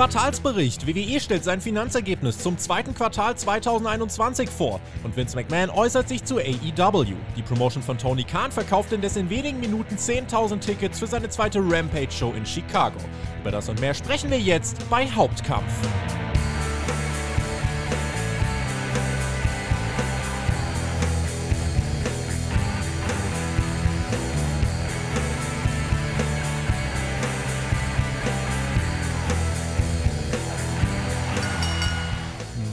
Quartalsbericht. WWE stellt sein Finanzergebnis zum zweiten Quartal 2021 vor und Vince McMahon äußert sich zu AEW. Die Promotion von Tony Khan verkauft indes in wenigen Minuten 10.000 Tickets für seine zweite Rampage-Show in Chicago. Über das und mehr sprechen wir jetzt bei Hauptkampf.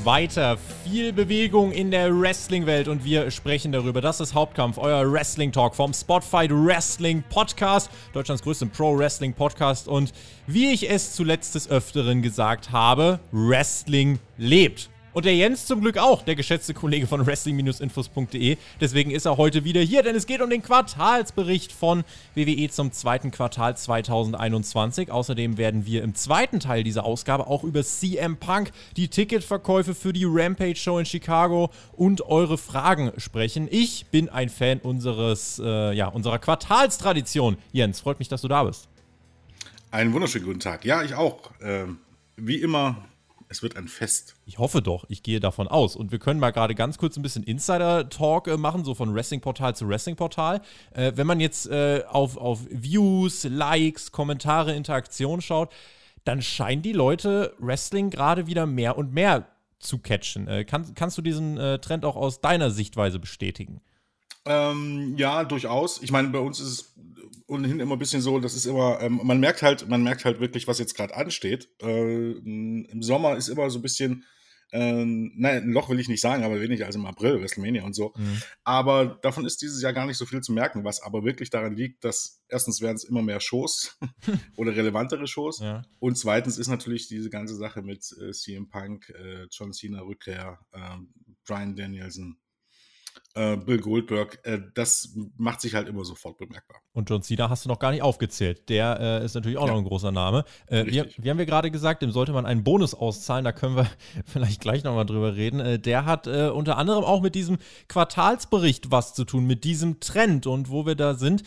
Weiter. Viel Bewegung in der Wrestling-Welt und wir sprechen darüber. Das ist Hauptkampf, euer Wrestling-Talk vom Spotfight Wrestling Podcast, Deutschlands größten Pro-Wrestling-Podcast. Und wie ich es zuletzt des Öfteren gesagt habe, Wrestling lebt. Und der Jens zum Glück auch, der geschätzte Kollege von Wrestling-Infos.de. Deswegen ist er heute wieder hier, denn es geht um den Quartalsbericht von WWE zum zweiten Quartal 2021. Außerdem werden wir im zweiten Teil dieser Ausgabe auch über CM Punk, die Ticketverkäufe für die Rampage-Show in Chicago und eure Fragen sprechen. Ich bin ein Fan unseres, äh, ja, unserer Quartalstradition. Jens, freut mich, dass du da bist. Einen wunderschönen guten Tag. Ja, ich auch. Ähm, wie immer es wird ein Fest. Ich hoffe doch, ich gehe davon aus. Und wir können mal gerade ganz kurz ein bisschen Insider-Talk äh, machen, so von Wrestling-Portal zu Wrestling-Portal. Äh, wenn man jetzt äh, auf, auf Views, Likes, Kommentare, Interaktion schaut, dann scheinen die Leute Wrestling gerade wieder mehr und mehr zu catchen. Äh, kann, kannst du diesen äh, Trend auch aus deiner Sichtweise bestätigen? Ähm, ja, durchaus. Ich meine, bei uns ist es ohnehin immer ein bisschen so, das ist immer, ähm, man merkt halt, man merkt halt wirklich, was jetzt gerade ansteht. Äh, Im Sommer ist immer so ein bisschen, äh, naja, ein Loch will ich nicht sagen, aber weniger als im April, WrestleMania und so. Mhm. Aber davon ist dieses Jahr gar nicht so viel zu merken, was aber wirklich daran liegt, dass erstens werden es immer mehr Shows oder relevantere Shows. Ja. Und zweitens ist natürlich diese ganze Sache mit äh, CM Punk, äh, John Cena Rückkehr, äh, Brian Danielson, Bill Goldberg, äh, das macht sich halt immer sofort bemerkbar. Und John Cena hast du noch gar nicht aufgezählt. Der äh, ist natürlich auch ja. noch ein großer Name. Äh, wie, wie, haben wir gerade gesagt, dem sollte man einen Bonus auszahlen, da können wir vielleicht gleich nochmal drüber reden. Äh, der hat äh, unter anderem auch mit diesem Quartalsbericht was zu tun, mit diesem Trend und wo wir da sind.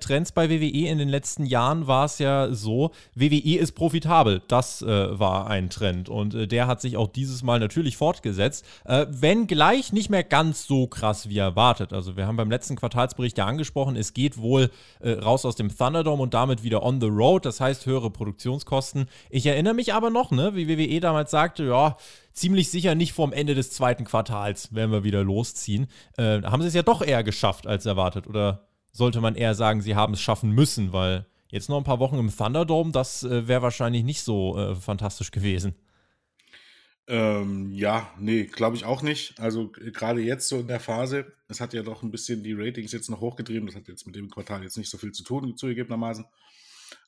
Trends bei WWE in den letzten Jahren war es ja so, WWE ist profitabel. Das war ein Trend und der hat sich auch dieses Mal natürlich fortgesetzt. wenn gleich nicht mehr ganz so krass wie erwartet. Also wir haben beim letzten Quartalsbericht ja angesprochen, es geht wohl äh, raus aus dem Thunderdome und damit wieder on the road, das heißt höhere Produktionskosten. Ich erinnere mich aber noch, ne, wie WWE damals sagte, ja, ziemlich sicher nicht vorm Ende des zweiten Quartals werden wir wieder losziehen. Äh, haben sie es ja doch eher geschafft als erwartet oder sollte man eher sagen, sie haben es schaffen müssen, weil jetzt noch ein paar Wochen im Thunderdome, das äh, wäre wahrscheinlich nicht so äh, fantastisch gewesen. Ähm, ja, nee, glaube ich auch nicht. Also gerade jetzt so in der Phase, es hat ja doch ein bisschen die Ratings jetzt noch hochgetrieben. Das hat jetzt mit dem Quartal jetzt nicht so viel zu tun, zugegebenermaßen.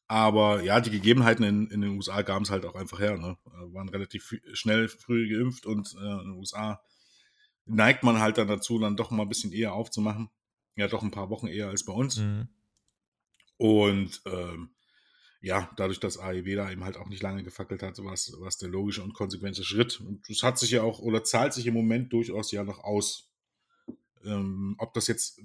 Aber ja, die Gegebenheiten in, in den USA gaben es halt auch einfach her. Ne? Äh, waren relativ schnell früh geimpft und äh, in den USA neigt man halt dann dazu, dann doch mal ein bisschen eher aufzumachen. Ja, doch ein paar Wochen eher als bei uns. Mhm. Und ähm, ja, dadurch, dass AEW da eben halt auch nicht lange gefackelt hat, war es der logische und konsequente Schritt. Und das hat sich ja auch oder zahlt sich im Moment durchaus ja noch aus. Ähm, ob das jetzt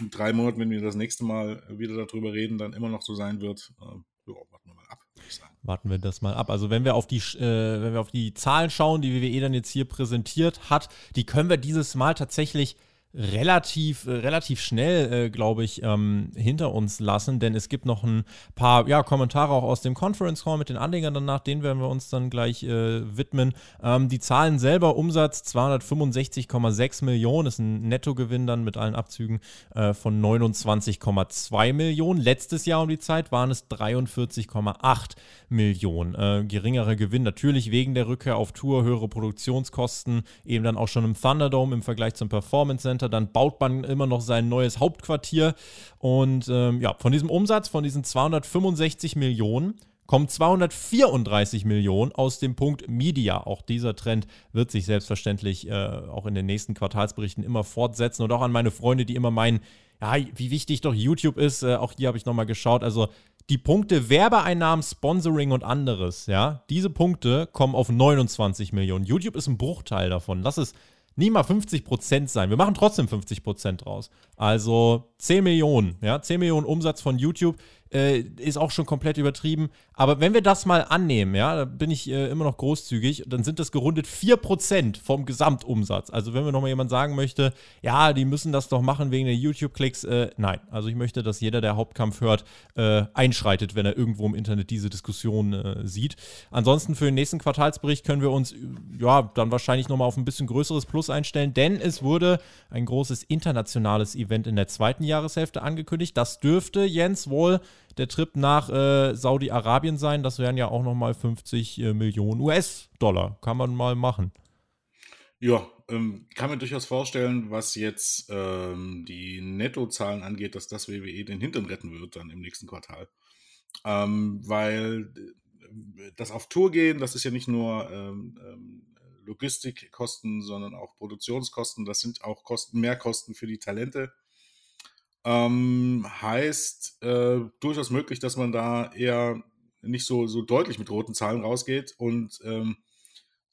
in drei Monaten, wenn wir das nächste Mal wieder darüber reden, dann immer noch so sein wird, äh, ja, warten wir mal ab, würde ich sagen. Warten wir das mal ab. Also wenn wir auf die, äh, wenn wir auf die Zahlen schauen, die WWE dann jetzt hier präsentiert hat, die können wir dieses Mal tatsächlich relativ, äh, relativ schnell, äh, glaube ich, ähm, hinter uns lassen, denn es gibt noch ein paar ja, Kommentare auch aus dem Conference Call mit den Anlegern danach, denen werden wir uns dann gleich äh, widmen. Ähm, die Zahlen selber, Umsatz 265,6 Millionen, ist ein Nettogewinn dann mit allen Abzügen äh, von 29,2 Millionen. Letztes Jahr um die Zeit waren es 43,8 Millionen. Äh, geringerer Gewinn natürlich wegen der Rückkehr auf Tour, höhere Produktionskosten, eben dann auch schon im Thunderdome im Vergleich zum Performance Center Center, dann baut man immer noch sein neues Hauptquartier. Und ähm, ja, von diesem Umsatz, von diesen 265 Millionen, kommen 234 Millionen aus dem Punkt Media. Auch dieser Trend wird sich selbstverständlich äh, auch in den nächsten Quartalsberichten immer fortsetzen. Und auch an meine Freunde, die immer meinen, ja, wie wichtig doch YouTube ist. Äh, auch hier habe ich nochmal geschaut. Also die Punkte Werbeeinnahmen, Sponsoring und anderes, ja, diese Punkte kommen auf 29 Millionen. YouTube ist ein Bruchteil davon. Lass es nie mal 50 Prozent sein. Wir machen trotzdem 50 Prozent draus. Also 10 Millionen, ja, 10 Millionen Umsatz von YouTube äh, ist auch schon komplett übertrieben. Aber wenn wir das mal annehmen, ja, da bin ich äh, immer noch großzügig, dann sind das gerundet 4% vom Gesamtumsatz. Also wenn mir nochmal jemand sagen möchte, ja, die müssen das doch machen wegen der YouTube-Klicks, äh, nein. Also ich möchte, dass jeder, der Hauptkampf hört, äh, einschreitet, wenn er irgendwo im Internet diese Diskussion äh, sieht. Ansonsten für den nächsten Quartalsbericht können wir uns ja dann wahrscheinlich nochmal auf ein bisschen größeres Plus einstellen, denn es wurde ein großes internationales Event in der zweiten Jahreshälfte angekündigt. Das dürfte Jens wohl der Trip nach äh, Saudi-Arabien sein. Das wären ja auch nochmal 50 äh, Millionen US-Dollar. Kann man mal machen. Ja, ähm, kann mir durchaus vorstellen, was jetzt ähm, die Nettozahlen angeht, dass das WWE den Hintern retten wird dann im nächsten Quartal. Ähm, weil äh, das auf Tour gehen, das ist ja nicht nur ähm, ähm, Logistikkosten, sondern auch Produktionskosten. Das sind auch Kosten, Mehrkosten für die Talente. Ähm, heißt äh, durchaus möglich, dass man da eher nicht so, so deutlich mit roten Zahlen rausgeht und ähm,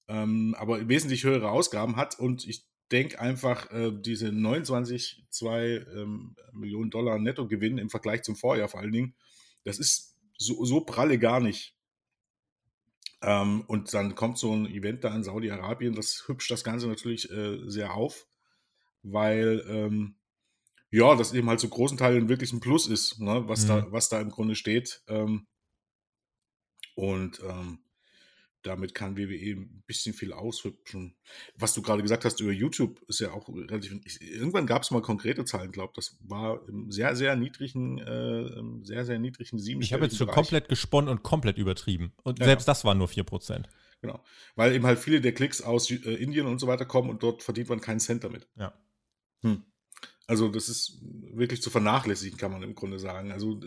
ähm, aber wesentlich höhere Ausgaben hat. Und ich denke einfach, äh, diese 29,2 ähm, Millionen Dollar Nettogewinn im Vergleich zum Vorjahr vor allen Dingen, das ist so, so pralle gar nicht. Ähm, und dann kommt so ein Event da in Saudi-Arabien, das hübscht das Ganze natürlich äh, sehr auf, weil ähm, ja, das eben halt zu großen Teilen wirklich ein Plus ist, ne, was, mhm. da, was da im Grunde steht. Ähm, und ähm, damit kann WWE ein bisschen viel aushübschen. Was du gerade gesagt hast über YouTube, ist ja auch relativ. Ich, irgendwann gab es mal konkrete Zahlen, glaube Das war im sehr, sehr niedrigen, äh, sehr, sehr niedrigen sieben. Ich habe jetzt schon komplett gesponnen und komplett übertrieben. Und ja, selbst das waren nur 4%. Genau. Weil eben halt viele der Klicks aus äh, Indien und so weiter kommen und dort verdient man keinen Cent damit. Ja. Hm. Also das ist wirklich zu vernachlässigen, kann man im Grunde sagen. Also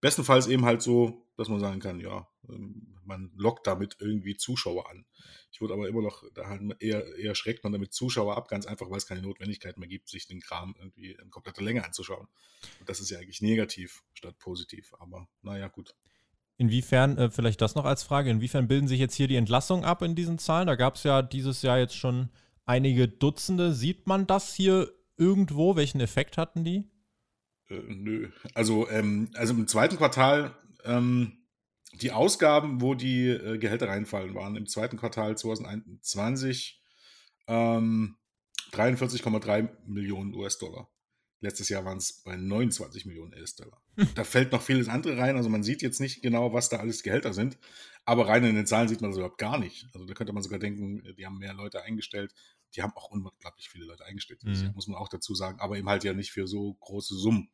bestenfalls eben halt so, dass man sagen kann, ja, ähm, man lockt damit irgendwie Zuschauer an. Ich würde aber immer noch, da halt eher, eher schreckt man damit Zuschauer ab, ganz einfach, weil es keine Notwendigkeit mehr gibt, sich den Kram irgendwie in kompletter Länge anzuschauen. Und das ist ja eigentlich negativ statt positiv. Aber naja, gut. Inwiefern, äh, vielleicht das noch als Frage, inwiefern bilden sich jetzt hier die Entlassungen ab in diesen Zahlen? Da gab es ja dieses Jahr jetzt schon einige Dutzende. Sieht man das hier irgendwo? Welchen Effekt hatten die? Äh, nö. Also, ähm, also im zweiten Quartal, ähm, die Ausgaben, wo die äh, Gehälter reinfallen, waren im zweiten Quartal 2021 ähm, 43,3 Millionen US-Dollar. Letztes Jahr waren es bei 29 Millionen US-Dollar. Da fällt noch vieles andere rein. Also man sieht jetzt nicht genau, was da alles Gehälter sind. Aber rein in den Zahlen sieht man das überhaupt gar nicht. Also da könnte man sogar denken, die haben mehr Leute eingestellt die haben auch unglaublich viele Leute eingestellt, mhm. muss man auch dazu sagen, aber eben halt ja nicht für so große Summen.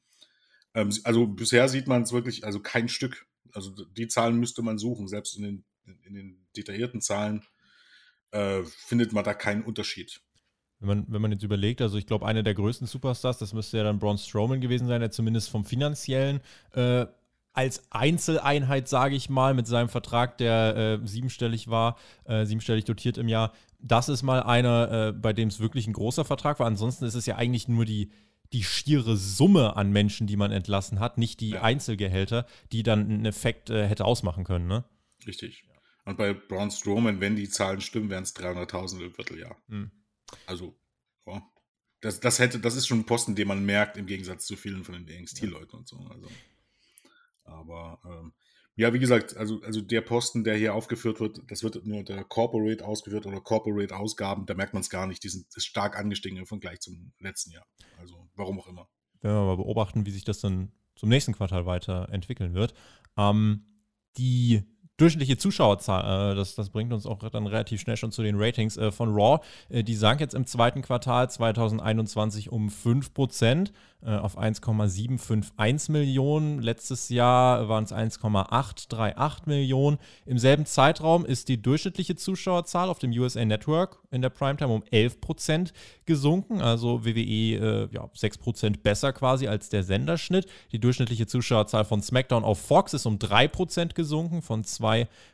Ähm, also bisher sieht man es wirklich, also kein Stück. Also die Zahlen müsste man suchen, selbst in den, in den detaillierten Zahlen äh, findet man da keinen Unterschied. Wenn man, wenn man jetzt überlegt, also ich glaube, einer der größten Superstars, das müsste ja dann Braun Strowman gewesen sein, der zumindest vom finanziellen äh, als Einzeleinheit, sage ich mal, mit seinem Vertrag, der äh, siebenstellig war, äh, siebenstellig dotiert im Jahr, das ist mal einer, äh, bei dem es wirklich ein großer Vertrag war. Ansonsten ist es ja eigentlich nur die, die schiere Summe an Menschen, die man entlassen hat, nicht die ja. Einzelgehälter, die dann einen Effekt äh, hätte ausmachen können, ne? Richtig. Und bei Braun Strowman, wenn die Zahlen stimmen, wären es 300.000 im Vierteljahr. Mhm. Also, ja. Das, das, hätte, das ist schon ein Posten, den man merkt, im Gegensatz zu vielen von den NXT-Leuten und so. Also. Aber ähm, ja, wie gesagt, also, also der Posten, der hier aufgeführt wird, das wird nur der Corporate ausgeführt oder Corporate Ausgaben, da merkt man es gar nicht. Die sind stark angestiegen im Vergleich zum letzten Jahr. Also warum auch immer. Wenn wir mal beobachten, wie sich das dann zum nächsten Quartal weiterentwickeln wird. Ähm, die durchschnittliche Zuschauerzahl, äh, das, das bringt uns auch dann relativ schnell schon zu den Ratings äh, von Raw. Äh, die sank jetzt im zweiten Quartal 2021 um 5% äh, auf 1,751 Millionen. Letztes Jahr waren es 1,838 Millionen. Im selben Zeitraum ist die durchschnittliche Zuschauerzahl auf dem USA Network in der Primetime um 11% gesunken. Also WWE äh, ja, 6% besser quasi als der Senderschnitt. Die durchschnittliche Zuschauerzahl von SmackDown auf Fox ist um 3% gesunken, von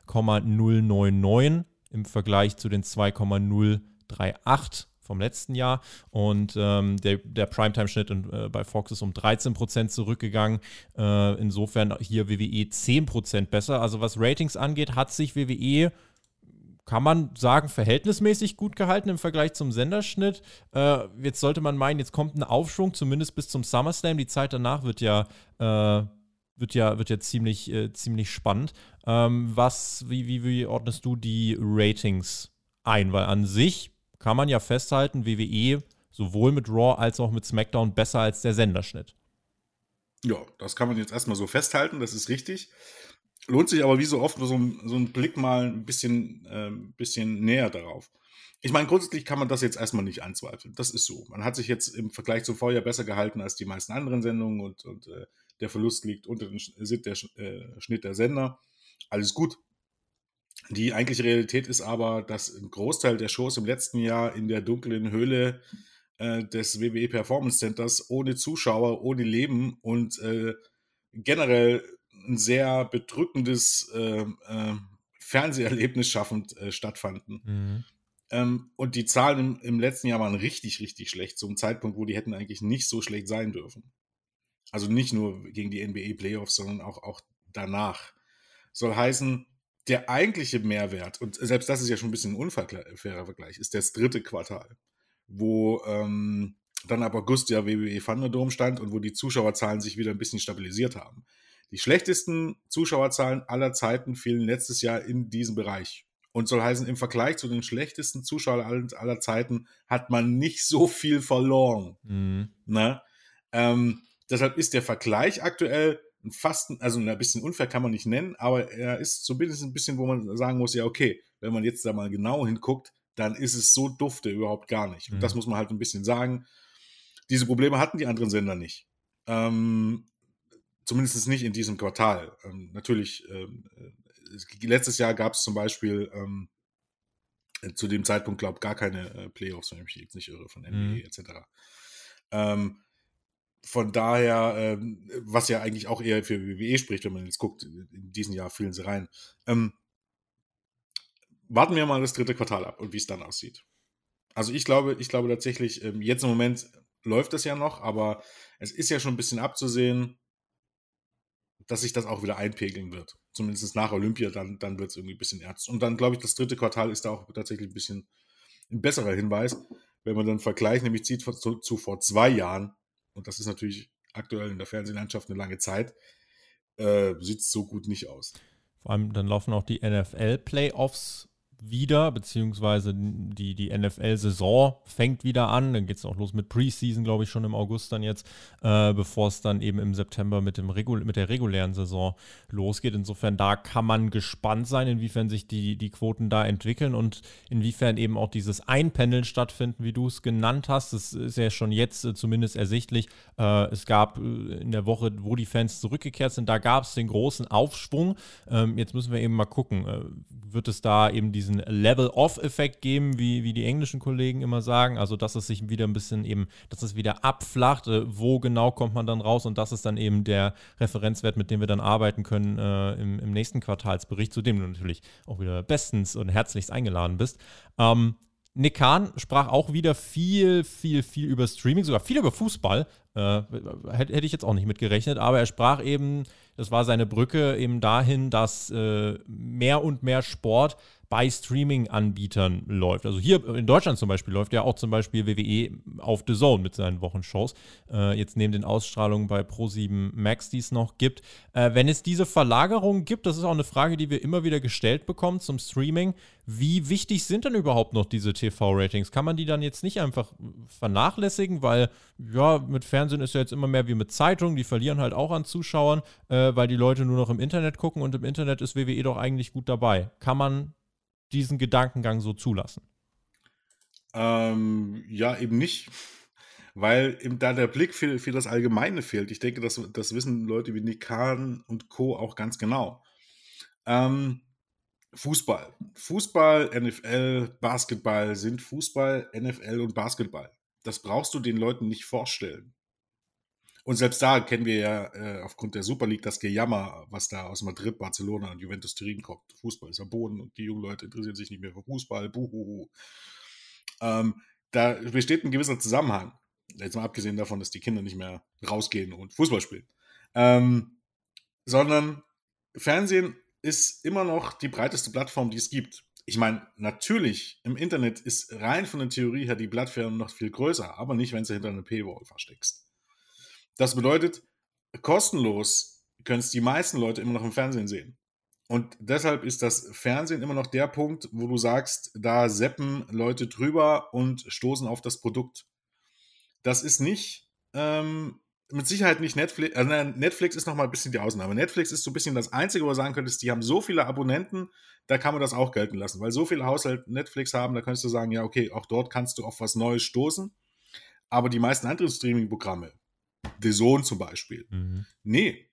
2,099 im Vergleich zu den 2,038 vom letzten Jahr. Und ähm, der, der Primetime-Schnitt äh, bei Fox ist um 13% zurückgegangen. Äh, insofern hier WWE 10% besser. Also was Ratings angeht, hat sich WWE kann man sagen, verhältnismäßig gut gehalten im Vergleich zum Senderschnitt. Äh, jetzt sollte man meinen, jetzt kommt ein Aufschwung, zumindest bis zum SummerSlam. Die Zeit danach wird ja, äh, wird ja, wird ja ziemlich, äh, ziemlich spannend. Ähm, was, wie, wie, wie ordnest du die Ratings ein? Weil an sich kann man ja festhalten, WWE sowohl mit Raw als auch mit SmackDown besser als der Senderschnitt. Ja, das kann man jetzt erstmal so festhalten, das ist richtig. Lohnt sich aber wie so oft so ein, so ein Blick mal ein bisschen, äh, bisschen näher darauf. Ich meine, grundsätzlich kann man das jetzt erstmal nicht anzweifeln. Das ist so. Man hat sich jetzt im Vergleich zum Vorjahr besser gehalten als die meisten anderen Sendungen und, und äh, der Verlust liegt unter dem Schnitt der, äh, Schnitt der Sender. Alles gut. Die eigentliche Realität ist aber, dass ein Großteil der Shows im letzten Jahr in der dunklen Höhle äh, des WWE Performance Centers ohne Zuschauer, ohne Leben und äh, generell ein sehr bedrückendes äh, äh, Fernseherlebnis schaffend äh, stattfanden. Mhm. Ähm, und die Zahlen im, im, letzten Jahr waren richtig, richtig schlecht, zum Zeitpunkt, wo die hätten eigentlich nicht so schlecht sein dürfen. Also nicht nur gegen die NBA Playoffs, sondern auch, auch danach. Soll heißen, der eigentliche Mehrwert, und selbst das ist ja schon ein bisschen ein unfairer Vergleich, ist das dritte Quartal, wo ähm, dann ab August ja WWE Thunderdome stand und wo die Zuschauerzahlen sich wieder ein bisschen stabilisiert haben. Die schlechtesten Zuschauerzahlen aller Zeiten fielen letztes Jahr in diesem Bereich. Und soll heißen, im Vergleich zu den schlechtesten Zuschauern aller Zeiten hat man nicht so viel verloren. Mhm. Ne? Ähm, deshalb ist der Vergleich aktuell fast, also ein bisschen unfair kann man nicht nennen, aber er ist zumindest ein bisschen, wo man sagen muss, ja, okay, wenn man jetzt da mal genau hinguckt, dann ist es so dufte überhaupt gar nicht. Und das mhm. muss man halt ein bisschen sagen. Diese Probleme hatten die anderen Sender nicht. Ähm, Zumindest nicht in diesem Quartal. Ähm, natürlich, ähm, äh, letztes Jahr gab es zum Beispiel ähm, zu dem Zeitpunkt, glaube ich, gar keine äh, Playoffs, wenn ich mich jetzt nicht irre, von NBA mhm. etc. Ähm, von daher, ähm, was ja eigentlich auch eher für WWE spricht, wenn man jetzt guckt, in diesem Jahr fielen sie rein. Ähm, warten wir mal das dritte Quartal ab und wie es dann aussieht. Also ich glaube, ich glaube tatsächlich, ähm, jetzt im Moment läuft das ja noch, aber es ist ja schon ein bisschen abzusehen, dass sich das auch wieder einpegeln wird. Zumindest nach Olympia, dann, dann wird es irgendwie ein bisschen ernst. Und dann glaube ich, das dritte Quartal ist da auch tatsächlich ein bisschen ein besserer Hinweis, wenn man dann einen Vergleich nämlich zieht zu, zu vor zwei Jahren, und das ist natürlich aktuell in der Fernsehlandschaft eine lange Zeit, äh, sieht es so gut nicht aus. Vor allem dann laufen auch die NFL-Playoffs wieder, beziehungsweise die, die NFL-Saison fängt wieder an. Dann geht es auch los mit Preseason, glaube ich, schon im August dann jetzt, äh, bevor es dann eben im September mit, dem Regul mit der regulären Saison losgeht. Insofern, da kann man gespannt sein, inwiefern sich die, die Quoten da entwickeln und inwiefern eben auch dieses Einpendeln stattfinden, wie du es genannt hast. Das ist ja schon jetzt äh, zumindest ersichtlich. Äh, es gab äh, in der Woche, wo die Fans zurückgekehrt sind, da gab es den großen Aufschwung. Ähm, jetzt müssen wir eben mal gucken, äh, wird es da eben diese diesen Level-Off-Effekt geben, wie, wie die englischen Kollegen immer sagen. Also, dass es sich wieder ein bisschen eben, dass es wieder abflacht. Äh, wo genau kommt man dann raus? Und das ist dann eben der Referenzwert, mit dem wir dann arbeiten können äh, im, im, nächsten Quartalsbericht, zu dem du natürlich auch wieder bestens und herzlichst eingeladen bist. Ähm, Nick Kahn sprach auch wieder viel, viel, viel über Streaming, sogar viel über Fußball. Äh, hätte, ich jetzt auch nicht mitgerechnet, aber er sprach eben, das war seine Brücke eben dahin, dass äh, mehr und mehr Sport bei Streaming-Anbietern läuft. Also hier in Deutschland zum Beispiel läuft ja auch zum Beispiel WWE auf The Zone mit seinen Wochenshows. Äh, jetzt neben den Ausstrahlungen bei Pro7 Max, die es noch gibt. Äh, wenn es diese Verlagerung gibt, das ist auch eine Frage, die wir immer wieder gestellt bekommen zum Streaming. Wie wichtig sind denn überhaupt noch diese TV-Ratings? Kann man die dann jetzt nicht einfach vernachlässigen, weil ja, mit Fernsehen ist ja jetzt immer mehr wie mit Zeitungen, die verlieren halt auch an Zuschauern, äh, weil die Leute nur noch im Internet gucken und im Internet ist WWE doch eigentlich gut dabei. Kann man diesen Gedankengang so zulassen? Ähm, ja, eben nicht. Weil eben da der Blick für, für das Allgemeine fehlt. Ich denke, das, das wissen Leute wie Nick Kahn und Co. auch ganz genau. Ähm, Fußball. Fußball, NFL, Basketball sind Fußball, NFL und Basketball. Das brauchst du den Leuten nicht vorstellen. Und selbst da kennen wir ja äh, aufgrund der Super League das Gejammer, was da aus Madrid, Barcelona und Juventus Turin kommt. Fußball ist am Boden und die jungen Leute interessieren sich nicht mehr für Fußball. Buhuhu. Ähm, da besteht ein gewisser Zusammenhang. Jetzt mal abgesehen davon, dass die Kinder nicht mehr rausgehen und Fußball spielen. Ähm, sondern Fernsehen ist immer noch die breiteste Plattform, die es gibt. ich meine, natürlich, im Internet ist rein von der Theorie her die Plattform noch viel größer, aber nicht, wenn du hinter einer Paywall versteckst. Das bedeutet, kostenlos können es die meisten Leute immer noch im Fernsehen sehen. Und deshalb ist das Fernsehen immer noch der Punkt, wo du sagst, da seppen Leute drüber und stoßen auf das Produkt. Das ist nicht, ähm, mit Sicherheit nicht Netflix. Also Netflix ist nochmal ein bisschen die Ausnahme. Netflix ist so ein bisschen das Einzige, wo du sagen könntest, die haben so viele Abonnenten, da kann man das auch gelten lassen. Weil so viele Haushalte Netflix haben, da könntest du sagen, ja, okay, auch dort kannst du auf was Neues stoßen. Aber die meisten anderen Streaming-Programme, The Zone zum Beispiel, mhm. nee,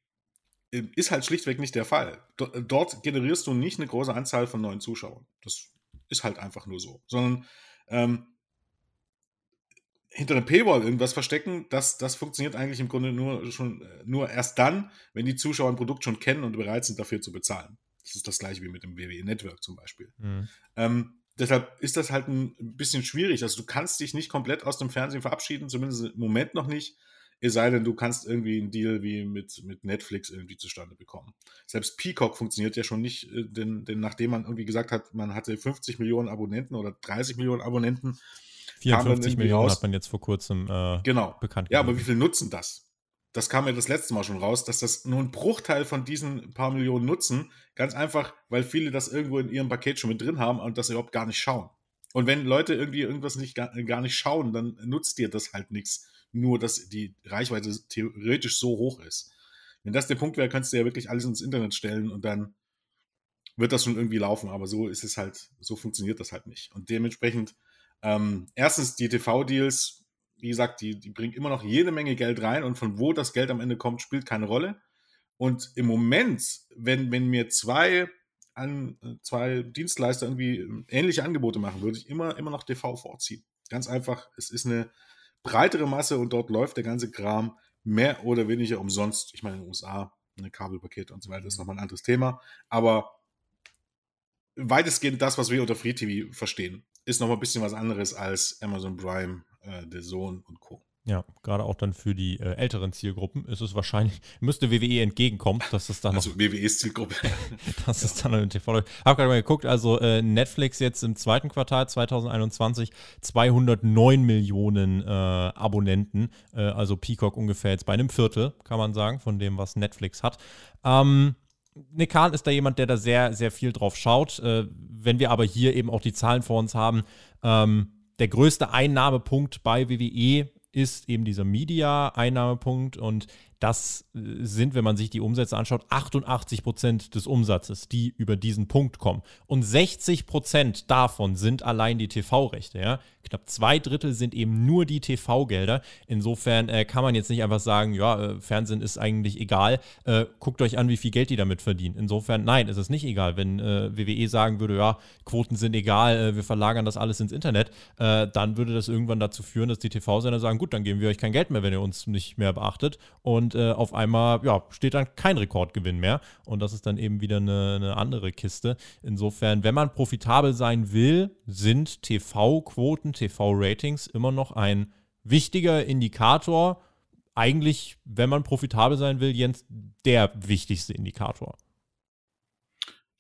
ähm, ist halt schlichtweg nicht der Fall. Dort generierst du nicht eine große Anzahl von neuen Zuschauern. Das ist halt einfach nur so. Sondern ähm, hinter einem Paywall irgendwas verstecken, das, das funktioniert eigentlich im Grunde nur, schon, äh, nur erst dann, wenn die Zuschauer ein Produkt schon kennen und bereit sind, dafür zu bezahlen. Das ist das gleiche wie mit dem WWE Network zum Beispiel. Mhm. Ähm, deshalb ist das halt ein bisschen schwierig. Also du kannst dich nicht komplett aus dem Fernsehen verabschieden, zumindest im Moment noch nicht. Es sei denn, du kannst irgendwie einen Deal wie mit, mit Netflix irgendwie zustande bekommen. Selbst Peacock funktioniert ja schon nicht, äh, denn, denn nachdem man irgendwie gesagt hat, man hatte 50 Millionen Abonnenten oder 30 Millionen Abonnenten. 54 Millionen raus, hat man jetzt vor kurzem äh, genau. bekannt Ja, aber wie viel nutzen das? Das kam ja das letzte Mal schon raus, dass das nur ein Bruchteil von diesen paar Millionen nutzen. Ganz einfach, weil viele das irgendwo in ihrem Paket schon mit drin haben und das überhaupt gar nicht schauen. Und wenn Leute irgendwie irgendwas nicht, gar, gar nicht schauen, dann nutzt dir das halt nichts nur dass die Reichweite theoretisch so hoch ist. Wenn das der Punkt wäre, könntest du ja wirklich alles ins Internet stellen und dann wird das schon irgendwie laufen, aber so ist es halt, so funktioniert das halt nicht. Und dementsprechend, ähm, erstens die TV-Deals, wie gesagt, die, die bringen immer noch jede Menge Geld rein und von wo das Geld am Ende kommt, spielt keine Rolle. Und im Moment, wenn, wenn mir zwei, an, zwei Dienstleister irgendwie ähnliche Angebote machen, würde ich immer, immer noch TV vorziehen. Ganz einfach, es ist eine, breitere Masse und dort läuft der ganze Kram mehr oder weniger umsonst. Ich meine, in den USA, eine Kabelpakete und so weiter ist nochmal ein anderes Thema. Aber weitestgehend das, was wir unter Free TV verstehen, ist nochmal ein bisschen was anderes als Amazon Prime, äh, The Zone und Co. Ja, gerade auch dann für die äh, älteren Zielgruppen ist es wahrscheinlich, müsste WWE entgegenkommen, dass es dann also noch. Also WWEs Zielgruppe. dass ja. es dann im TV läuft. Hab gerade mal geguckt, also äh, Netflix jetzt im zweiten Quartal 2021 209 Millionen äh, Abonnenten, äh, also Peacock ungefähr jetzt bei einem Viertel, kann man sagen, von dem, was Netflix hat. Ähm, Nick Kahn ist da jemand, der da sehr, sehr viel drauf schaut. Äh, wenn wir aber hier eben auch die Zahlen vor uns haben, ähm, der größte Einnahmepunkt bei WWE ist eben dieser Media-Einnahmepunkt und das äh, sind, wenn man sich die Umsätze anschaut, 88 Prozent des Umsatzes, die über diesen Punkt kommen. Und 60 Prozent davon sind allein die TV-Rechte. Ja? Knapp zwei Drittel sind eben nur die TV-Gelder. Insofern äh, kann man jetzt nicht einfach sagen, ja, äh, Fernsehen ist eigentlich egal. Äh, guckt euch an, wie viel Geld die damit verdienen. Insofern, nein, ist es nicht egal. Wenn äh, WWE sagen würde, ja, Quoten sind egal, äh, wir verlagern das alles ins Internet, dann würde das irgendwann dazu führen, dass die TV-Sender sagen, gut, dann geben wir euch kein Geld mehr, wenn ihr uns nicht mehr beachtet. Und äh, auf einmal ja, steht dann kein Rekordgewinn mehr. Und das ist dann eben wieder eine, eine andere Kiste. Insofern, wenn man profitabel sein will, sind TV-Quoten, TV-Ratings immer noch ein wichtiger Indikator. Eigentlich, wenn man profitabel sein will, Jens, der wichtigste Indikator.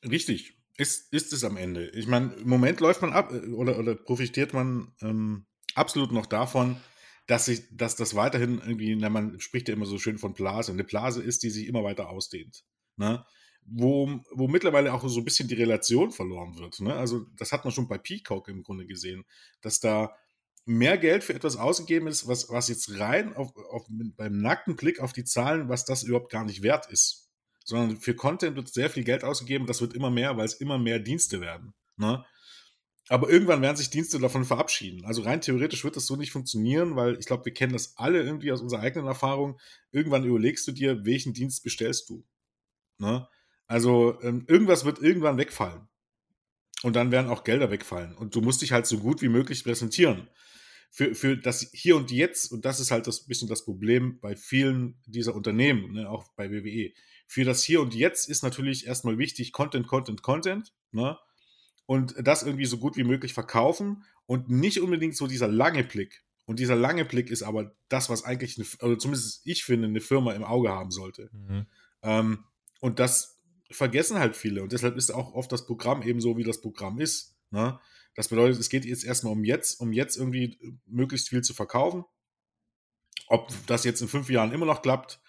Richtig. Ist, ist es am Ende. Ich meine, im Moment läuft man ab äh, oder, oder profitiert man ähm, absolut noch davon, dass, sich, dass das weiterhin irgendwie, na, man spricht ja immer so schön von Blase, eine Blase ist, die sich immer weiter ausdehnt. Ne? Wo, wo mittlerweile auch so ein bisschen die Relation verloren wird. Ne? Also, das hat man schon bei Peacock im Grunde gesehen, dass da mehr Geld für etwas ausgegeben ist, was, was jetzt rein auf, auf, beim nackten Blick auf die Zahlen, was das überhaupt gar nicht wert ist. Sondern für Content wird sehr viel Geld ausgegeben, das wird immer mehr, weil es immer mehr Dienste werden. Ne? Aber irgendwann werden sich Dienste davon verabschieden. Also rein theoretisch wird das so nicht funktionieren, weil ich glaube, wir kennen das alle irgendwie aus unserer eigenen Erfahrung. Irgendwann überlegst du dir, welchen Dienst bestellst du. Ne? Also ähm, irgendwas wird irgendwann wegfallen. Und dann werden auch Gelder wegfallen. Und du musst dich halt so gut wie möglich präsentieren. Für, für das Hier und Jetzt, und das ist halt das bisschen das Problem bei vielen dieser Unternehmen, ne, auch bei WWE. Für das Hier und Jetzt ist natürlich erstmal wichtig Content, Content, Content. Ne? Und das irgendwie so gut wie möglich verkaufen und nicht unbedingt so dieser lange Blick. Und dieser lange Blick ist aber das, was eigentlich, eine, oder zumindest ich finde, eine Firma im Auge haben sollte. Mhm. Ähm, und das vergessen halt viele. Und deshalb ist auch oft das Programm eben so, wie das Programm ist. Ne? Das bedeutet, es geht jetzt erstmal um jetzt, um jetzt irgendwie möglichst viel zu verkaufen. Ob das jetzt in fünf Jahren immer noch klappt,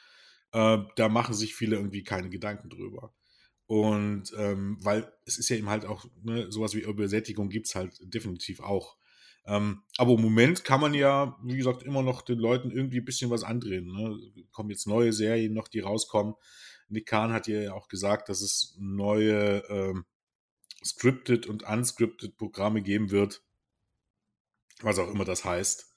äh, da machen sich viele irgendwie keine Gedanken drüber. Und ähm, weil es ist ja eben halt auch, ne, sowas wie Übersättigung gibt es halt definitiv auch. Ähm, aber im Moment kann man ja, wie gesagt, immer noch den Leuten irgendwie ein bisschen was andrehen. Ne? Kommen jetzt neue Serien noch, die rauskommen. Nick Kahn hat ja auch gesagt, dass es neue ähm, scripted und unscripted Programme geben wird. Was auch immer das heißt.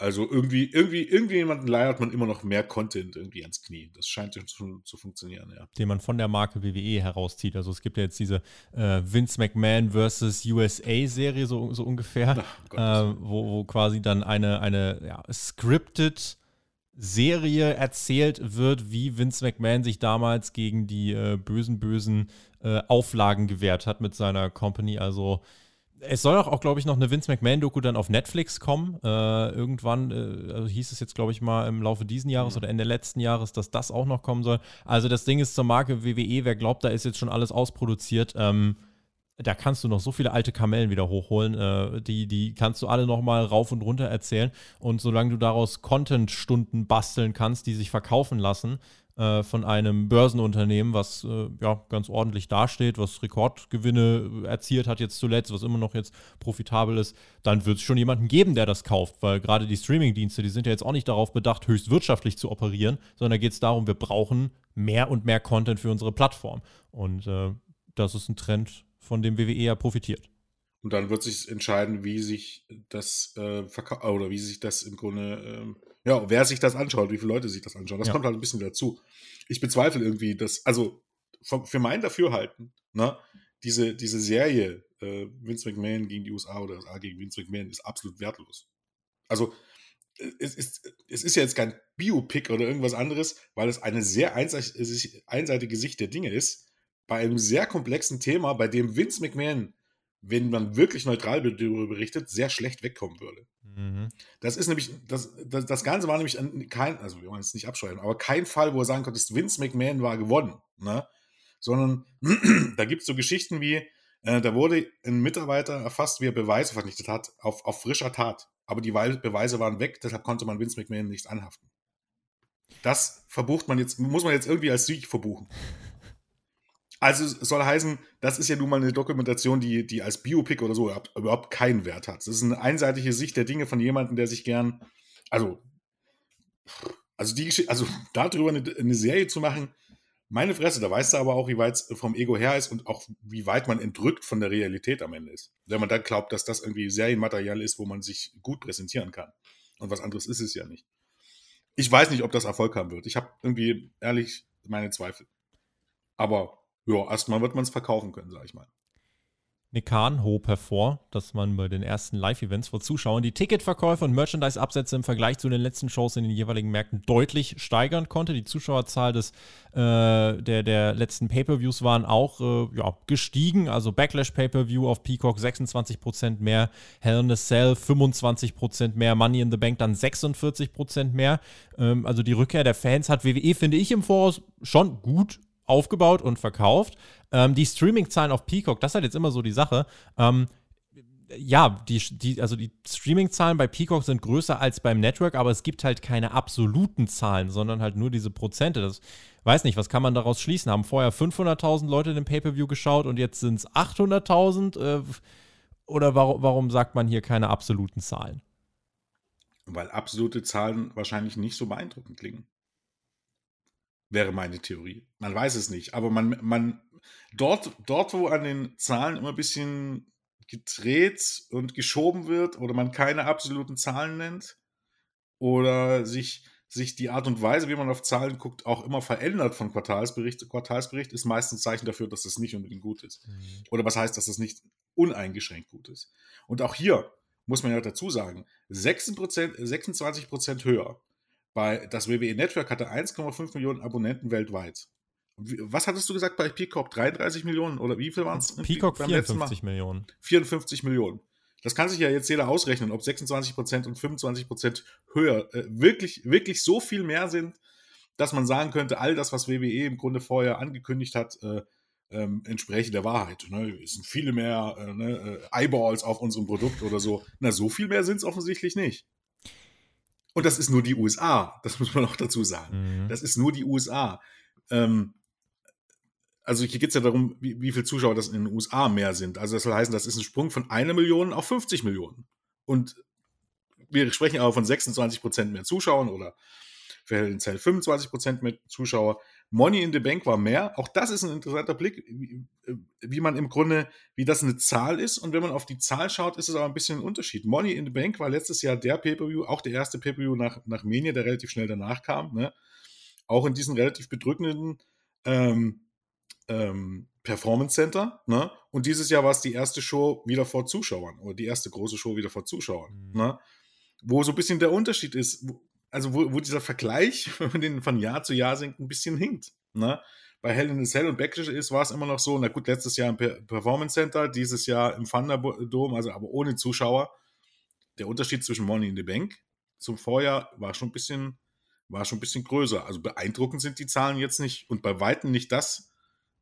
Also irgendwie, irgendwie, irgendwie jemanden leiert man immer noch mehr Content irgendwie ans Knie. Das scheint schon zu funktionieren, ja. Den man von der Marke WWE herauszieht. Also es gibt ja jetzt diese äh, Vince McMahon versus USA-Serie, so, so ungefähr, Ach, äh, wo, wo quasi dann eine, eine ja, scripted Serie erzählt wird, wie Vince McMahon sich damals gegen die äh, bösen, bösen äh, Auflagen gewehrt hat mit seiner Company. Also es soll auch, auch glaube ich, noch eine Vince McMahon-Doku dann auf Netflix kommen. Äh, irgendwann, äh, also hieß es jetzt, glaube ich, mal im Laufe diesen Jahres mhm. oder Ende letzten Jahres, dass das auch noch kommen soll. Also das Ding ist zur Marke WWE, wer glaubt, da ist jetzt schon alles ausproduziert. Ähm, da kannst du noch so viele alte Kamellen wieder hochholen. Äh, die, die kannst du alle noch mal rauf und runter erzählen. Und solange du daraus Content-Stunden basteln kannst, die sich verkaufen lassen, äh, von einem Börsenunternehmen, was äh, ja ganz ordentlich dasteht, was Rekordgewinne erzielt hat jetzt zuletzt, was immer noch jetzt profitabel ist, dann wird es schon jemanden geben, der das kauft, weil gerade die Streamingdienste, die sind ja jetzt auch nicht darauf bedacht, höchst wirtschaftlich zu operieren, sondern geht es darum, wir brauchen mehr und mehr Content für unsere Plattform. Und äh, das ist ein Trend, von dem WWE ja profitiert. Und dann wird sich entscheiden, wie sich das äh, oder wie sich das im Grunde ähm, ja, wer sich das anschaut, wie viele Leute sich das anschauen, das ja. kommt halt ein bisschen dazu. Ich bezweifle irgendwie, dass, also für mein Dafürhalten, ne, diese, diese Serie äh, Vince McMahon gegen die USA oder USA gegen Vince McMahon ist absolut wertlos. Also äh, es ist, es ist ja jetzt kein Biopic oder irgendwas anderes, weil es eine sehr einseitige Sicht der Dinge ist, bei einem sehr komplexen Thema, bei dem Vince McMahon wenn man wirklich neutral darüber berichtet, sehr schlecht wegkommen würde. Mhm. Das ist nämlich, das, das, das, Ganze war nämlich kein, also wir wollen es nicht abschreiben, aber kein Fall, wo er sagen konnte, Vince McMahon war gewonnen, ne? Sondern da gibt es so Geschichten wie, äh, da wurde ein Mitarbeiter erfasst, wie er Beweise vernichtet hat, auf, auf frischer Tat. Aber die Beweise waren weg, deshalb konnte man Vince McMahon nicht anhaften. Das verbucht man jetzt, muss man jetzt irgendwie als Sieg verbuchen. Also soll heißen, das ist ja nun mal eine Dokumentation, die, die als Biopic oder so überhaupt keinen Wert hat. Das ist eine einseitige Sicht der Dinge von jemandem, der sich gern, also, also die Geschichte, also darüber eine, eine Serie zu machen, meine Fresse, da weißt du aber auch, wie weit es vom Ego her ist und auch wie weit man entrückt von der Realität am Ende ist. Wenn man dann glaubt, dass das irgendwie Serienmaterial ist, wo man sich gut präsentieren kann. Und was anderes ist es ja nicht. Ich weiß nicht, ob das Erfolg haben wird. Ich habe irgendwie ehrlich meine Zweifel. Aber ja, erstmal wird man es verkaufen können, sag ich mal. Nick Kahn hob hervor, dass man bei den ersten Live-Events vor Zuschauern die Ticketverkäufe und Merchandise-Absätze im Vergleich zu den letzten Shows in den jeweiligen Märkten deutlich steigern konnte. Die Zuschauerzahl des, äh, der, der letzten Pay-Per-Views waren auch äh, ja, gestiegen. Also Backlash Pay-Per-View auf Peacock 26% mehr, Hell in a Cell 25% mehr, Money in the Bank dann 46% mehr. Ähm, also die Rückkehr der Fans hat WWE, finde ich, im Voraus schon gut aufgebaut und verkauft. Ähm, die Streaming-Zahlen auf Peacock, das ist halt jetzt immer so die Sache. Ähm, ja, die, die, also die Streaming-Zahlen bei Peacock sind größer als beim Network, aber es gibt halt keine absoluten Zahlen, sondern halt nur diese Prozente. Das weiß nicht, was kann man daraus schließen? Haben vorher 500.000 Leute den Pay-Per-View geschaut und jetzt sind es 800.000? Äh, oder warum, warum sagt man hier keine absoluten Zahlen? Weil absolute Zahlen wahrscheinlich nicht so beeindruckend klingen wäre meine Theorie. Man weiß es nicht, aber man, man dort, dort, wo an den Zahlen immer ein bisschen gedreht und geschoben wird oder man keine absoluten Zahlen nennt oder sich, sich die Art und Weise, wie man auf Zahlen guckt, auch immer verändert von Quartalsbericht zu Quartalsbericht, ist meistens Zeichen dafür, dass das nicht unbedingt gut ist. Mhm. Oder was heißt, dass das nicht uneingeschränkt gut ist. Und auch hier muss man ja dazu sagen, 26%, 26 höher bei, das WWE Network hatte 1,5 Millionen Abonnenten weltweit. Was hattest du gesagt bei Peacock? 33 Millionen oder wie viel waren es? Peacock 54 Millionen. 54 Millionen. Das kann sich ja jetzt jeder ausrechnen, ob 26% und 25% höher äh, wirklich, wirklich so viel mehr sind, dass man sagen könnte, all das, was WWE im Grunde vorher angekündigt hat, äh, ähm, entspreche der Wahrheit. Ne? Es sind viele mehr äh, ne, äh, Eyeballs auf unserem Produkt oder so. Na, so viel mehr sind es offensichtlich nicht. Und das ist nur die USA, das muss man auch dazu sagen. Mhm. Das ist nur die USA. Ähm, also hier geht es ja darum, wie, wie viele Zuschauer das in den USA mehr sind. Also das soll heißen, das ist ein Sprung von einer Million auf 50 Millionen. Und wir sprechen aber von 26 Prozent mehr Zuschauern oder für Cell 25 Prozent mehr Zuschauer. Money in the Bank war mehr. Auch das ist ein interessanter Blick, wie, wie, man im Grunde, wie das eine Zahl ist. Und wenn man auf die Zahl schaut, ist es aber ein bisschen ein Unterschied. Money in the Bank war letztes Jahr der Pay-Per-View, auch der erste Pay-Per-View nach, nach Mania, der relativ schnell danach kam. Ne? Auch in diesen relativ bedrückenden ähm, ähm, Performance Center. Ne? Und dieses Jahr war es die erste Show wieder vor Zuschauern oder die erste große Show wieder vor Zuschauern. Mhm. Ne? Wo so ein bisschen der Unterschied ist, also wo, wo dieser Vergleich, wenn man den von Jahr zu Jahr sinkt, ein bisschen hinkt. Ne? Bei Hell in a Cell und Backlash ist, war es immer noch so, na gut, letztes Jahr im Performance Center, dieses Jahr im Thunderdome, also aber ohne Zuschauer. Der Unterschied zwischen Money in the Bank zum Vorjahr war schon ein bisschen, war schon ein bisschen größer. Also beeindruckend sind die Zahlen jetzt nicht und bei Weitem nicht das,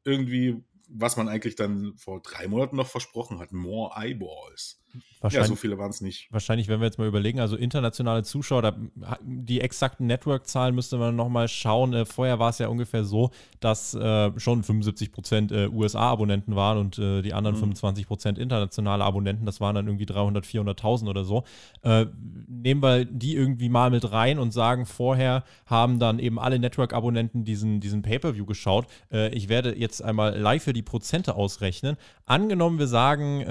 irgendwie, was man eigentlich dann vor drei Monaten noch versprochen hat. More Eyeballs. Ja, so viele waren es nicht. Wahrscheinlich, wenn wir jetzt mal überlegen, also internationale Zuschauer, da, die exakten Network-Zahlen müsste man nochmal schauen. Äh, vorher war es ja ungefähr so, dass äh, schon 75 Prozent äh, USA-Abonnenten waren und äh, die anderen mhm. 25 Prozent internationale Abonnenten. Das waren dann irgendwie 300, 400.000 oder so. Äh, nehmen wir die irgendwie mal mit rein und sagen, vorher haben dann eben alle Network-Abonnenten diesen, diesen Pay-Per-View geschaut. Äh, ich werde jetzt einmal live für die Prozente ausrechnen. Angenommen, wir sagen,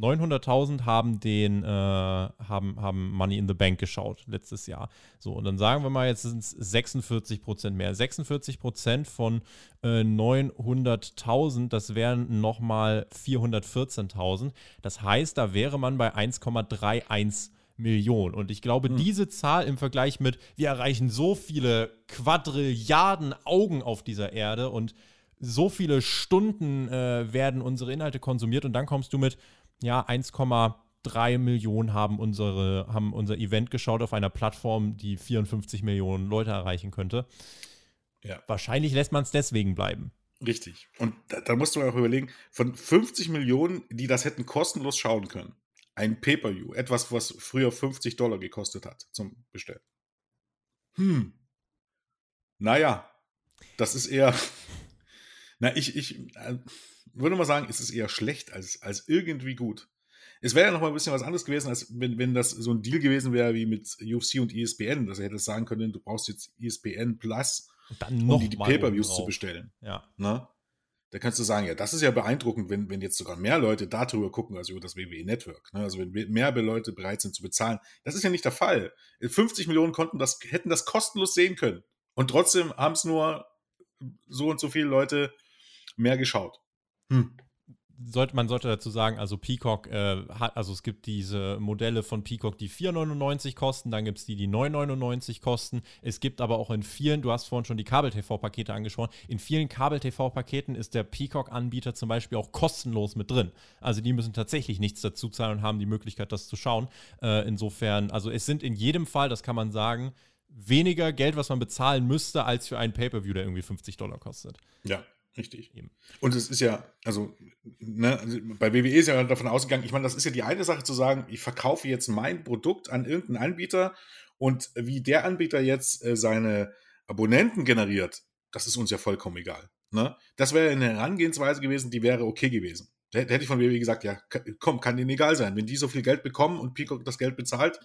900.000 haben den, äh, haben, haben Money in the Bank geschaut letztes Jahr. So, und dann sagen wir mal, jetzt sind es 46 Prozent mehr. 46 Prozent von äh, 900.000, das wären nochmal 414.000. Das heißt, da wäre man bei 1,31 Millionen. Und ich glaube, hm. diese Zahl im Vergleich mit, wir erreichen so viele Quadrilliarden Augen auf dieser Erde und so viele Stunden äh, werden unsere Inhalte konsumiert und dann kommst du mit ja, 1,3 Millionen haben, unsere, haben unser Event geschaut auf einer Plattform, die 54 Millionen Leute erreichen könnte. Ja. Wahrscheinlich lässt man es deswegen bleiben. Richtig. Und da, da musst du auch überlegen, von 50 Millionen, die das hätten kostenlos schauen können, ein Pay-Per-View, etwas, was früher 50 Dollar gekostet hat zum Bestellen. Hm. Naja, das ist eher. Na, ich, ich, äh, würde mal sagen, ist es eher schlecht als, als irgendwie gut. Es wäre ja noch mal ein bisschen was anderes gewesen, als wenn, wenn das so ein Deal gewesen wäre wie mit UFC und ESPN, dass er hätte sagen können, du brauchst jetzt ESPN Plus, um die, die Pay-Per-Views zu bestellen. Ja. Na? Da kannst du sagen, ja, das ist ja beeindruckend, wenn, wenn jetzt sogar mehr Leute darüber gucken als über das WWE Network. Ne? Also wenn mehr Leute bereit sind zu bezahlen. Das ist ja nicht der Fall. 50 Millionen konnten das, hätten das kostenlos sehen können. Und trotzdem haben es nur so und so viele Leute mehr geschaut. Hm. Sollte, man sollte dazu sagen, also Peacock äh, hat, also es gibt diese Modelle von Peacock, die 4,99 kosten, dann gibt es die, die 9,99 kosten. Es gibt aber auch in vielen, du hast vorhin schon die Kabel-TV-Pakete angesprochen, in vielen Kabel-TV-Paketen ist der Peacock-Anbieter zum Beispiel auch kostenlos mit drin. Also die müssen tatsächlich nichts dazu zahlen und haben die Möglichkeit, das zu schauen. Äh, insofern, also es sind in jedem Fall, das kann man sagen, weniger Geld, was man bezahlen müsste, als für einen Pay-Per-View, der irgendwie 50 Dollar kostet. Ja, Richtig. Eben. Und es ist ja, also, ne, also bei WWE ist ja davon ausgegangen, ich meine, das ist ja die eine Sache zu sagen, ich verkaufe jetzt mein Produkt an irgendeinen Anbieter und wie der Anbieter jetzt äh, seine Abonnenten generiert, das ist uns ja vollkommen egal. Ne? Das wäre eine Herangehensweise gewesen, die wäre okay gewesen. Da hätte ich von WWE gesagt, ja, komm, kann denen egal sein. Wenn die so viel Geld bekommen und Peacock das Geld bezahlt,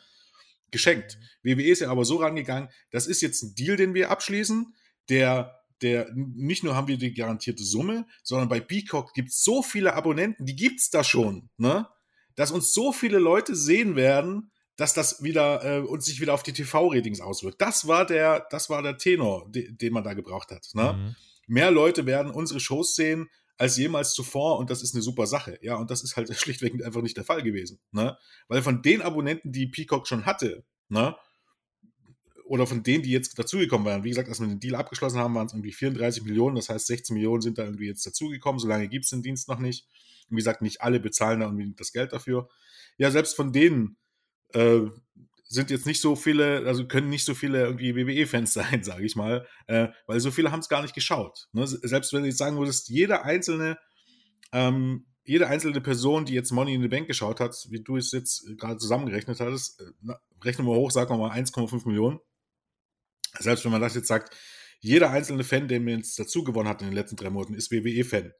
geschenkt. Mhm. WWE ist ja aber so rangegangen, das ist jetzt ein Deal, den wir abschließen, der der nicht nur haben wir die garantierte Summe, sondern bei Peacock gibt es so viele Abonnenten, die gibt es da schon, ne? Dass uns so viele Leute sehen werden, dass das wieder äh, uns sich wieder auf die TV-Ratings auswirkt. Das war der, das war der Tenor, de, den man da gebraucht hat. Ne? Mhm. Mehr Leute werden unsere Shows sehen als jemals zuvor und das ist eine super Sache. Ja, und das ist halt schlichtweg einfach nicht der Fall gewesen. Ne? Weil von den Abonnenten, die Peacock schon hatte, ne, oder von denen, die jetzt dazugekommen waren. Wie gesagt, als wir den Deal abgeschlossen haben, waren es irgendwie 34 Millionen. Das heißt, 16 Millionen sind da irgendwie jetzt dazugekommen. Solange gibt es den Dienst noch nicht. Und wie gesagt, nicht alle bezahlen da unbedingt das Geld dafür. Ja, selbst von denen äh, sind jetzt nicht so viele, also können nicht so viele irgendwie WWE-Fans sein, sage ich mal, äh, weil so viele haben es gar nicht geschaut. Ne? Selbst wenn du jetzt sagen würdest, jeder einzelne, ähm, jede einzelne Person, die jetzt Money in the Bank geschaut hat, wie du es jetzt gerade zusammengerechnet hattest, äh, rechnen wir hoch, sagen wir mal 1,5 Millionen. Selbst wenn man das jetzt sagt, jeder einzelne Fan, der mir jetzt dazu gewonnen hat in den letzten drei Monaten, ist WWE-Fan,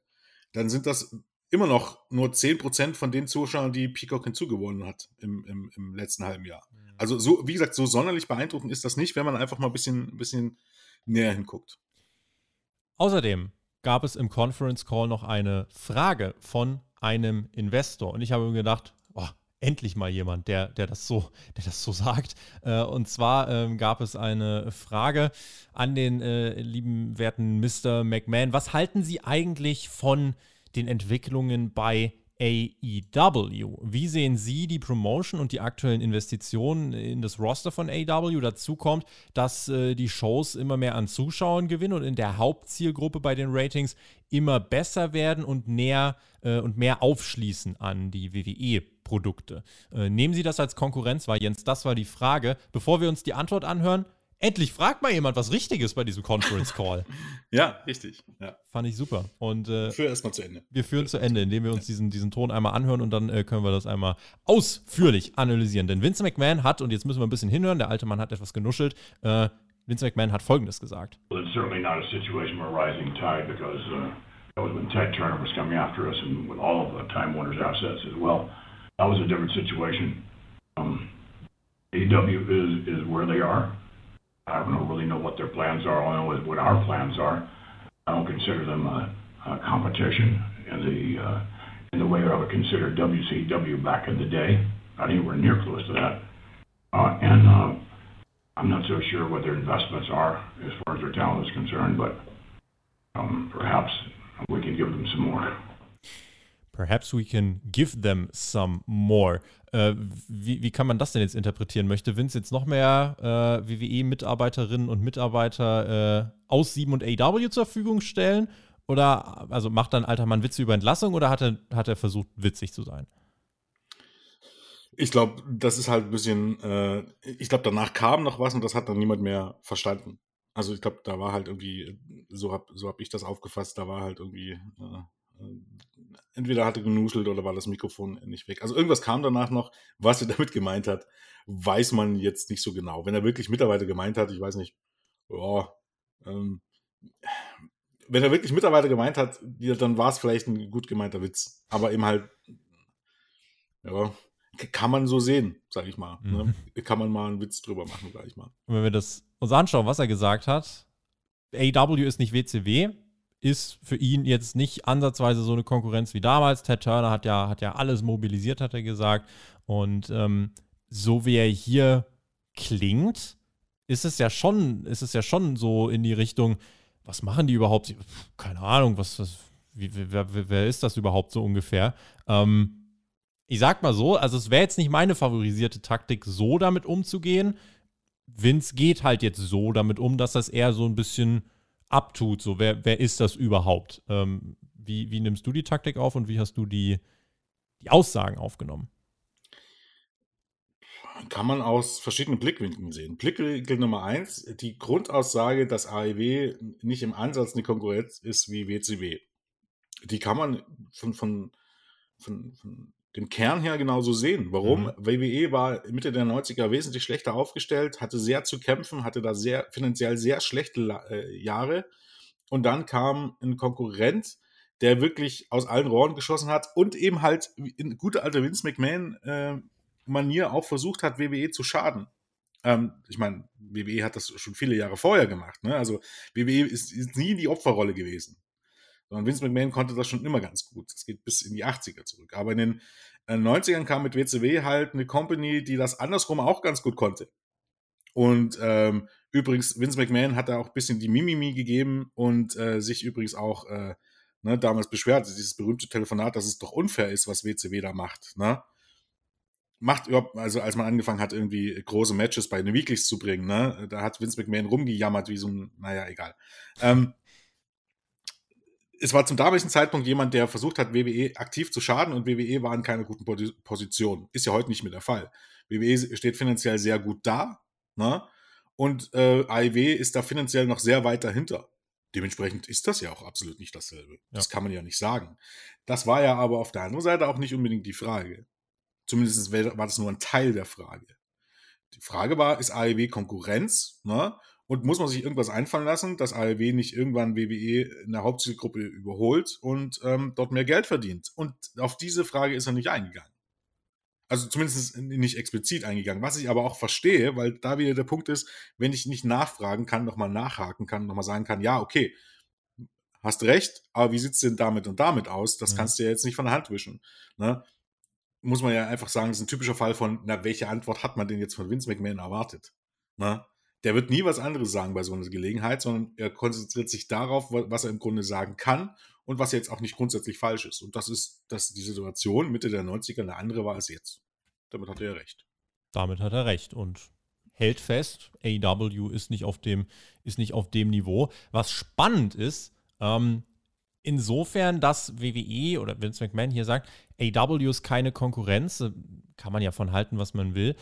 dann sind das immer noch nur 10% von den Zuschauern, die Peacock hinzugewonnen hat im, im, im letzten halben Jahr. Mhm. Also so, wie gesagt, so sonderlich beeindruckend ist das nicht, wenn man einfach mal ein bisschen, ein bisschen näher hinguckt. Außerdem gab es im Conference Call noch eine Frage von einem Investor. Und ich habe mir gedacht, endlich mal jemand, der, der, das, so, der das so sagt. Äh, und zwar ähm, gab es eine Frage an den äh, lieben werten Mr. McMahon. Was halten Sie eigentlich von den Entwicklungen bei AEW. Wie sehen Sie die Promotion und die aktuellen Investitionen in das Roster von AEW? Dazu kommt, dass äh, die Shows immer mehr an Zuschauern gewinnen und in der Hauptzielgruppe bei den Ratings immer besser werden und näher äh, und mehr aufschließen an die WWE-Produkte. Äh, nehmen Sie das als Konkurrenz wahr, Jens? Das war die Frage. Bevor wir uns die Antwort anhören, Endlich fragt mal jemand was Richtiges bei diesem Conference Call. ja, richtig. Ja. Fand ich super. Und äh, führen erstmal zu Ende. Wir führen zu Ende, indem wir uns diesen, diesen Ton einmal anhören und dann äh, können wir das einmal ausführlich analysieren. Denn Vince McMahon hat, und jetzt müssen wir ein bisschen hinhören, der alte Mann hat etwas genuschelt, äh, Vince McMahon hat Folgendes gesagt. Well, it's certainly not a situation where rising tide because uh, that was when Ted Turner was coming after us and with all of the Time Warner's assets as well. That was a different situation. Um, AEW is, is where they are. I don't really know what their plans are. All I know is what our plans are. I don't consider them a, competition in the uh, in the way I would consider WCW back in the day. Not anywhere near close to that. Uh, and uh, I'm not so sure what their investments are as far as their talent is concerned, but um, perhaps we can give them some more. Perhaps we can give them some more. Äh, wie, wie, kann man das denn jetzt interpretieren? Möchte Vince jetzt noch mehr äh, WWE-Mitarbeiterinnen und Mitarbeiter äh, aus 7 und AW zur Verfügung stellen? Oder also macht dann alter Mann Witze über Entlassung oder hat er, hat er versucht, witzig zu sein? Ich glaube, das ist halt ein bisschen, äh, ich glaube, danach kam noch was und das hat dann niemand mehr verstanden. Also ich glaube, da war halt irgendwie, so habe so hab ich das aufgefasst, da war halt irgendwie äh, entweder hatte genuschelt oder war das Mikrofon nicht weg. Also irgendwas kam danach noch. Was er damit gemeint hat, weiß man jetzt nicht so genau. Wenn er wirklich Mitarbeiter gemeint hat, ich weiß nicht, ja, ähm, wenn er wirklich Mitarbeiter gemeint hat, dann war es vielleicht ein gut gemeinter Witz. Aber eben halt, ja, kann man so sehen, sag ich mal. Ne? Mhm. Ne? Kann man mal einen Witz drüber machen, sag ich mal. Und wenn wir das uns anschauen, was er gesagt hat, AW ist nicht WCW, ist für ihn jetzt nicht ansatzweise so eine Konkurrenz wie damals. Ted Turner hat ja, hat ja alles mobilisiert, hat er gesagt. Und ähm, so wie er hier klingt, ist es ja schon, ist es ja schon so in die Richtung, was machen die überhaupt? Keine Ahnung, was, was wie, wer, wer, ist das überhaupt so ungefähr? Ähm, ich sag mal so, also es wäre jetzt nicht meine favorisierte Taktik, so damit umzugehen. Vince geht halt jetzt so damit um, dass das eher so ein bisschen abtut. So, wer, wer ist das überhaupt? Ähm, wie, wie nimmst du die Taktik auf und wie hast du die, die Aussagen aufgenommen? Kann man aus verschiedenen Blickwinkeln sehen. Blickwinkel Nummer eins, die Grundaussage, dass AEW nicht im Ansatz eine Konkurrenz ist wie WCW. Die kann man von, von, von, von dem Kern her genauso sehen. Warum? Mhm. WWE war Mitte der 90er wesentlich schlechter aufgestellt, hatte sehr zu kämpfen, hatte da sehr finanziell sehr schlechte äh, Jahre. Und dann kam ein Konkurrent, der wirklich aus allen Rohren geschossen hat und eben halt in guter alter Vince McMahon äh, auch versucht hat, WWE zu schaden. Ähm, ich meine, WWE hat das schon viele Jahre vorher gemacht. Ne? Also WWE ist, ist nie in die Opferrolle gewesen. Sondern Vince McMahon konnte das schon immer ganz gut. Das geht bis in die 80er zurück. Aber in den 90ern äh, kam mit WCW halt eine Company, die das andersrum auch ganz gut konnte. Und ähm, übrigens, Vince McMahon hat da auch ein bisschen die Mimimi gegeben und äh, sich übrigens auch äh, ne, damals beschwert, dieses berühmte Telefonat, dass es doch unfair ist, was WCW da macht. Ne? Macht überhaupt, also als man angefangen hat, irgendwie große Matches bei den Weeklies zu bringen, ne, da hat Vince McMahon rumgejammert wie so ein, naja, egal. Ähm, es war zum damaligen Zeitpunkt jemand, der versucht hat, WWE aktiv zu schaden und WWE war in keiner guten Position. Ist ja heute nicht mehr der Fall. WWE steht finanziell sehr gut da ne? und äh, AEW ist da finanziell noch sehr weit dahinter. Dementsprechend ist das ja auch absolut nicht dasselbe. Ja. Das kann man ja nicht sagen. Das war ja aber auf der anderen Seite auch nicht unbedingt die Frage. Zumindest war das nur ein Teil der Frage. Die Frage war, ist AEW Konkurrenz? Ne? Und muss man sich irgendwas einfallen lassen, dass AEW nicht irgendwann WWE in der Hauptzielgruppe überholt und ähm, dort mehr Geld verdient? Und auf diese Frage ist er nicht eingegangen. Also zumindest nicht explizit eingegangen. Was ich aber auch verstehe, weil da wieder der Punkt ist, wenn ich nicht nachfragen kann, nochmal nachhaken kann, nochmal sagen kann, ja, okay, hast recht, aber wie sieht es denn damit und damit aus? Das ja. kannst du ja jetzt nicht von der Hand wischen. Ne? Muss man ja einfach sagen, das ist ein typischer Fall von, na, welche Antwort hat man denn jetzt von Vince McMahon erwartet? Ne? Der wird nie was anderes sagen bei so einer Gelegenheit, sondern er konzentriert sich darauf, was er im Grunde sagen kann und was jetzt auch nicht grundsätzlich falsch ist. Und das ist, dass die Situation Mitte der 90er eine andere war als jetzt. Damit hat er recht. Damit hat er recht und hält fest, AEW ist nicht auf dem, ist nicht auf dem Niveau. Was spannend ist, ähm, insofern, dass WWE oder Vince McMahon hier sagt, AEW ist keine Konkurrenz, äh, kann man ja von halten, was man will.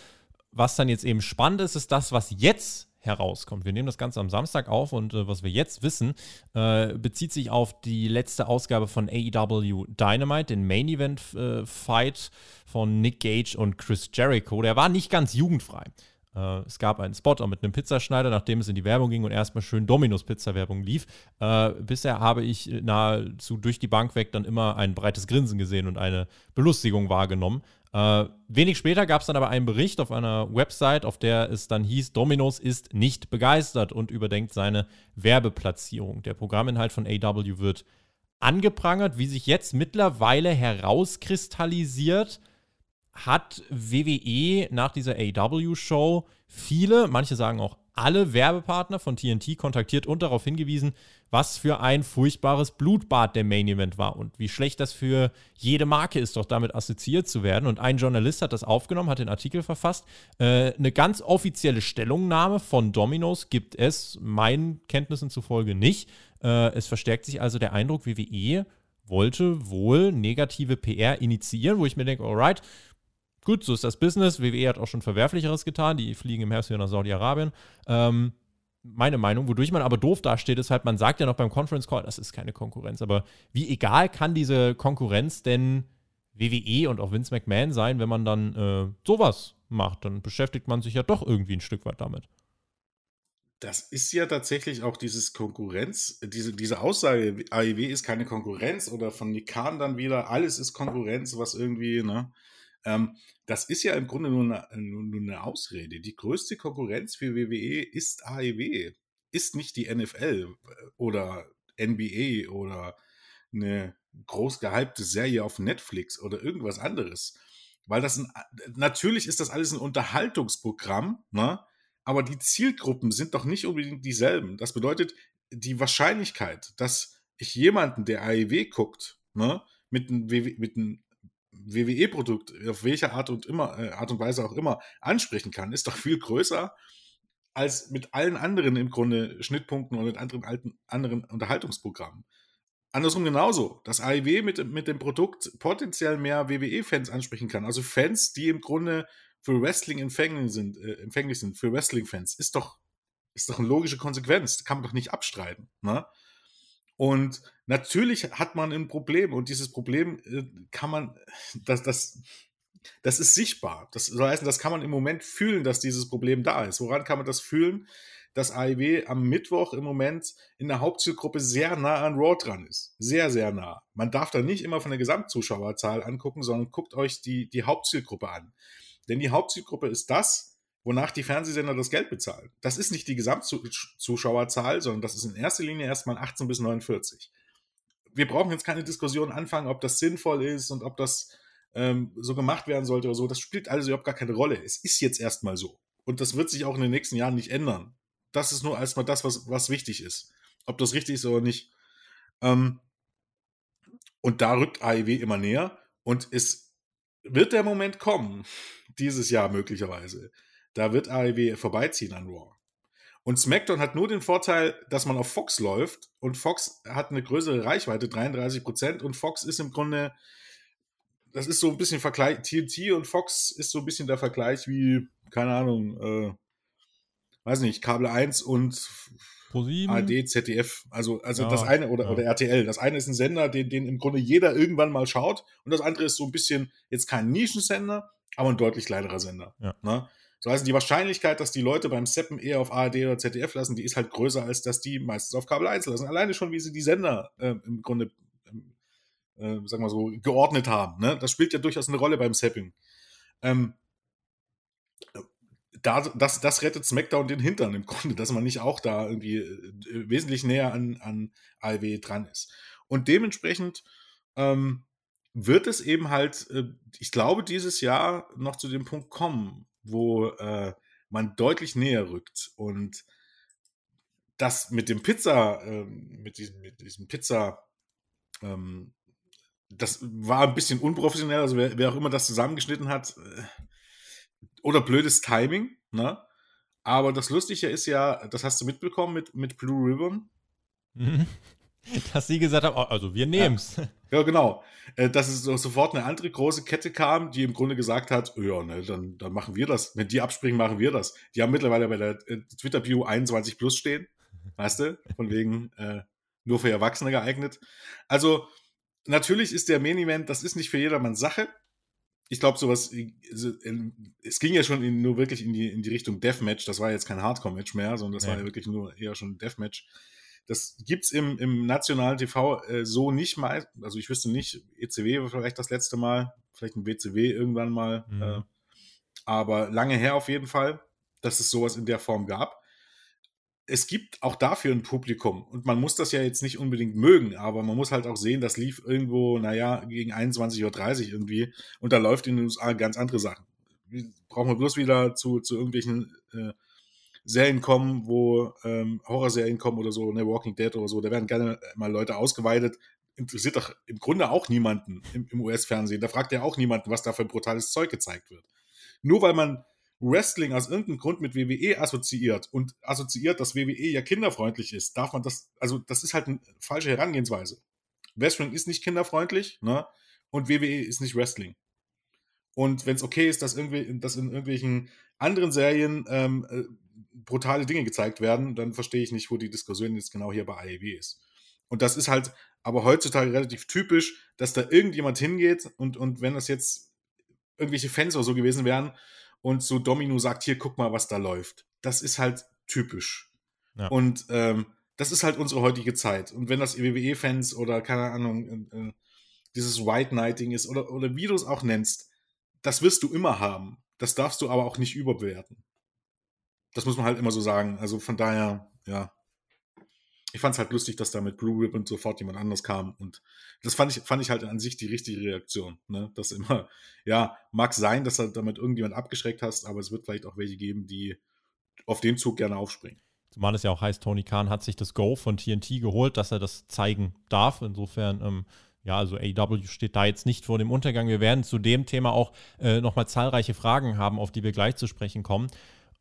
Was dann jetzt eben spannend ist, ist das, was jetzt herauskommt. Wir nehmen das Ganze am Samstag auf und äh, was wir jetzt wissen, äh, bezieht sich auf die letzte Ausgabe von AEW Dynamite, den Main Event äh, Fight von Nick Gage und Chris Jericho. Der war nicht ganz jugendfrei. Äh, es gab einen Spot mit einem Pizzaschneider, nachdem es in die Werbung ging und erstmal schön Dominos Pizza-Werbung lief. Äh, bisher habe ich nahezu durch die Bank weg dann immer ein breites Grinsen gesehen und eine Belustigung wahrgenommen. Äh, wenig später gab es dann aber einen Bericht auf einer Website, auf der es dann hieß, Domino's ist nicht begeistert und überdenkt seine Werbeplatzierung. Der Programminhalt von AW wird angeprangert, wie sich jetzt mittlerweile herauskristallisiert, hat WWE nach dieser AW-Show viele, manche sagen auch alle Werbepartner von TNT kontaktiert und darauf hingewiesen, was für ein furchtbares Blutbad der Main Event war und wie schlecht das für jede Marke ist, doch damit assoziiert zu werden. Und ein Journalist hat das aufgenommen, hat den Artikel verfasst. Äh, eine ganz offizielle Stellungnahme von Domino's gibt es meinen Kenntnissen zufolge nicht. Äh, es verstärkt sich also der Eindruck, WWE wollte wohl negative PR initiieren, wo ich mir denke, alright, Gut, so ist das Business. WWE hat auch schon Verwerflicheres getan. Die fliegen im Herbst wieder nach Saudi-Arabien. Ähm, meine Meinung. Wodurch man aber doof dasteht, ist halt, man sagt ja noch beim Conference Call, das ist keine Konkurrenz. Aber wie egal kann diese Konkurrenz denn WWE und auch Vince McMahon sein, wenn man dann äh, sowas macht? Dann beschäftigt man sich ja doch irgendwie ein Stück weit damit. Das ist ja tatsächlich auch dieses Konkurrenz, diese, diese Aussage, AEW ist keine Konkurrenz oder von Nikan dann wieder, alles ist Konkurrenz, was irgendwie, ne? Ähm, das ist ja im Grunde nur eine, nur eine, Ausrede. Die größte Konkurrenz für WWE ist AEW, ist nicht die NFL äh, oder NBA oder eine groß gehypte Serie auf Netflix oder irgendwas anderes. Weil das ein, natürlich ist das alles ein Unterhaltungsprogramm, ne? aber die Zielgruppen sind doch nicht unbedingt dieselben. Das bedeutet, die Wahrscheinlichkeit, dass ich jemanden, der AEW guckt, ne, mit einem, mit einem WWE-Produkt auf welche Art und immer, äh, Art und Weise auch immer ansprechen kann, ist doch viel größer als mit allen anderen im Grunde Schnittpunkten und mit anderen alten, anderen Unterhaltungsprogrammen. Andersrum genauso, dass AEW mit, mit dem Produkt potenziell mehr WWE-Fans ansprechen kann. Also Fans, die im Grunde für Wrestling empfänglich sind, äh, empfänglich sind für Wrestling-Fans, ist doch, ist doch eine logische Konsequenz. Kann man doch nicht abstreiten. Ne? Und natürlich hat man ein Problem und dieses Problem äh, kann man, das, das, das ist sichtbar. Das soll das kann man im Moment fühlen, dass dieses Problem da ist. Woran kann man das fühlen? Dass AIW am Mittwoch im Moment in der Hauptzielgruppe sehr nah an Raw dran ist. Sehr, sehr nah. Man darf da nicht immer von der Gesamtzuschauerzahl angucken, sondern guckt euch die, die Hauptzielgruppe an. Denn die Hauptzielgruppe ist das, wonach die Fernsehsender das Geld bezahlen. Das ist nicht die Gesamtzuschauerzahl, sondern das ist in erster Linie erstmal 18 bis 49. Wir brauchen jetzt keine Diskussion anfangen, ob das sinnvoll ist und ob das ähm, so gemacht werden sollte oder so. Das spielt alles überhaupt gar keine Rolle. Es ist jetzt erstmal so. Und das wird sich auch in den nächsten Jahren nicht ändern. Das ist nur erstmal das, was, was wichtig ist. Ob das richtig ist oder nicht. Ähm, und da rückt AEW immer näher. Und es wird der Moment kommen, dieses Jahr möglicherweise, da wird AEW vorbeiziehen an Raw. Und SmackDown hat nur den Vorteil, dass man auf Fox läuft und Fox hat eine größere Reichweite, 33 Prozent. Und Fox ist im Grunde, das ist so ein bisschen Vergleich, TNT und Fox ist so ein bisschen der Vergleich wie, keine Ahnung, äh, weiß nicht, Kabel 1 und. ARD, ZDF. Also, also Ja, das eine oder, ja. oder RTL. Das eine ist ein Sender, den, den im Grunde jeder irgendwann mal schaut. Und das andere ist so ein bisschen jetzt kein Nischensender, aber ein deutlich kleinerer Sender. Ja. Ne? So heißt die Wahrscheinlichkeit, dass die Leute beim Seppen eher auf ARD oder ZDF lassen, die ist halt größer, als dass die meistens auf Kabel 1 lassen. Alleine schon, wie sie die Sender äh, im Grunde, äh, sagen wir so, geordnet haben. Ne? Das spielt ja durchaus eine Rolle beim Sepping. Ähm, da, das, das rettet SmackDown den Hintern im Grunde, dass man nicht auch da irgendwie äh, wesentlich näher an, an AEW dran ist. Und dementsprechend ähm, wird es eben halt, äh, ich glaube, dieses Jahr noch zu dem Punkt kommen, wo äh, man deutlich näher rückt. Und das mit dem Pizza, ähm, mit, diesem, mit diesem Pizza, ähm, das war ein bisschen unprofessionell, also wer, wer auch immer das zusammengeschnitten hat, äh, oder blödes Timing, ne? Aber das Lustige ist ja, das hast du mitbekommen mit, mit Blue Ribbon. Mhm. Dass sie gesagt haben, oh, also wir nehmen's. Ja, genau. Äh, Dass es so sofort eine andere große Kette kam, die im Grunde gesagt hat, ja, ne, dann, dann machen wir das. Wenn die abspringen, machen wir das. Die haben mittlerweile bei der äh, Twitter-Bio 21 plus stehen. Weißt du? Von wegen äh, nur für Erwachsene geeignet. Also, natürlich ist der Main-Event, das ist nicht für jedermanns Sache. Ich glaube, sowas, also, in- es ging ja schon in, nur wirklich in die, in die Richtung Deathmatch. Das war jetzt kein Hardcore-Match mehr, sondern das Nee. war ja wirklich nur eher schon ein Deathmatch. Das gibt's im, im nationalen TV äh, so nicht mal. Also ich wüsste nicht, ECW war vielleicht das letzte Mal, vielleicht ein WCW irgendwann mal. Mhm. Äh, aber lange her auf jeden Fall, dass es sowas in der Form gab. Es gibt auch dafür ein Publikum und man muss das ja jetzt nicht unbedingt mögen, aber man muss halt auch sehen, das lief irgendwo, naja, gegen 21.30 Uhr irgendwie und da läuft in den USA ganz andere Sachen. Brauchen wir bloß wieder zu, zu irgendwelchen äh, Serien kommen, wo ähm, Horrorserien kommen oder so, ne, Walking Dead oder so, da werden gerne mal Leute ausgeweitet. Interessiert doch im Grunde auch niemanden im, im US-Fernsehen. Da fragt ja auch niemanden, was da für brutales Zeug gezeigt wird. Nur weil man Wrestling aus irgendeinem Grund mit WWE assoziiert und assoziiert, dass WWE ja kinderfreundlich ist, darf man das, also das ist halt eine falsche Herangehensweise. Wrestling ist nicht kinderfreundlich, ne? Und WWE ist nicht Wrestling. Und wenn es okay ist, dass, irgendwie, dass in irgendwelchen anderen Serien ähm, äh, brutale Dinge gezeigt werden, dann verstehe ich nicht, wo die Diskussion jetzt genau hier bei AEW ist. Und das ist halt aber heutzutage relativ typisch, dass da irgendjemand hingeht und, und wenn das jetzt irgendwelche Fans oder so gewesen wären und so Domino sagt, hier, guck mal, was da läuft. Das ist halt typisch. Ja. Und ähm, das ist halt unsere heutige Zeit. Und wenn das WWE-Fans oder keine Ahnung, äh, äh, dieses White Knighting ist oder, oder wie du es auch nennst, das wirst du immer haben. Das darfst du aber auch nicht überbewerten. Das muss man halt immer so sagen. Also von daher, ja. Ich fand es halt lustig, dass da mit Blue Ribbon sofort jemand anders kam. Und das fand ich, fand ich halt an sich die richtige Reaktion. Ne? Das immer, ja, mag sein, dass du damit irgendjemand abgeschreckt hast, aber es wird vielleicht auch welche geben, die auf den Zug gerne aufspringen. Zumal es ja auch heißt, Tony Khan hat sich das Go von TNT geholt, dass er das zeigen darf. Insofern, ähm, ja, also AEW steht da jetzt nicht vor dem Untergang. Wir werden zu dem Thema auch äh, nochmal zahlreiche Fragen haben, auf die wir gleich zu sprechen kommen.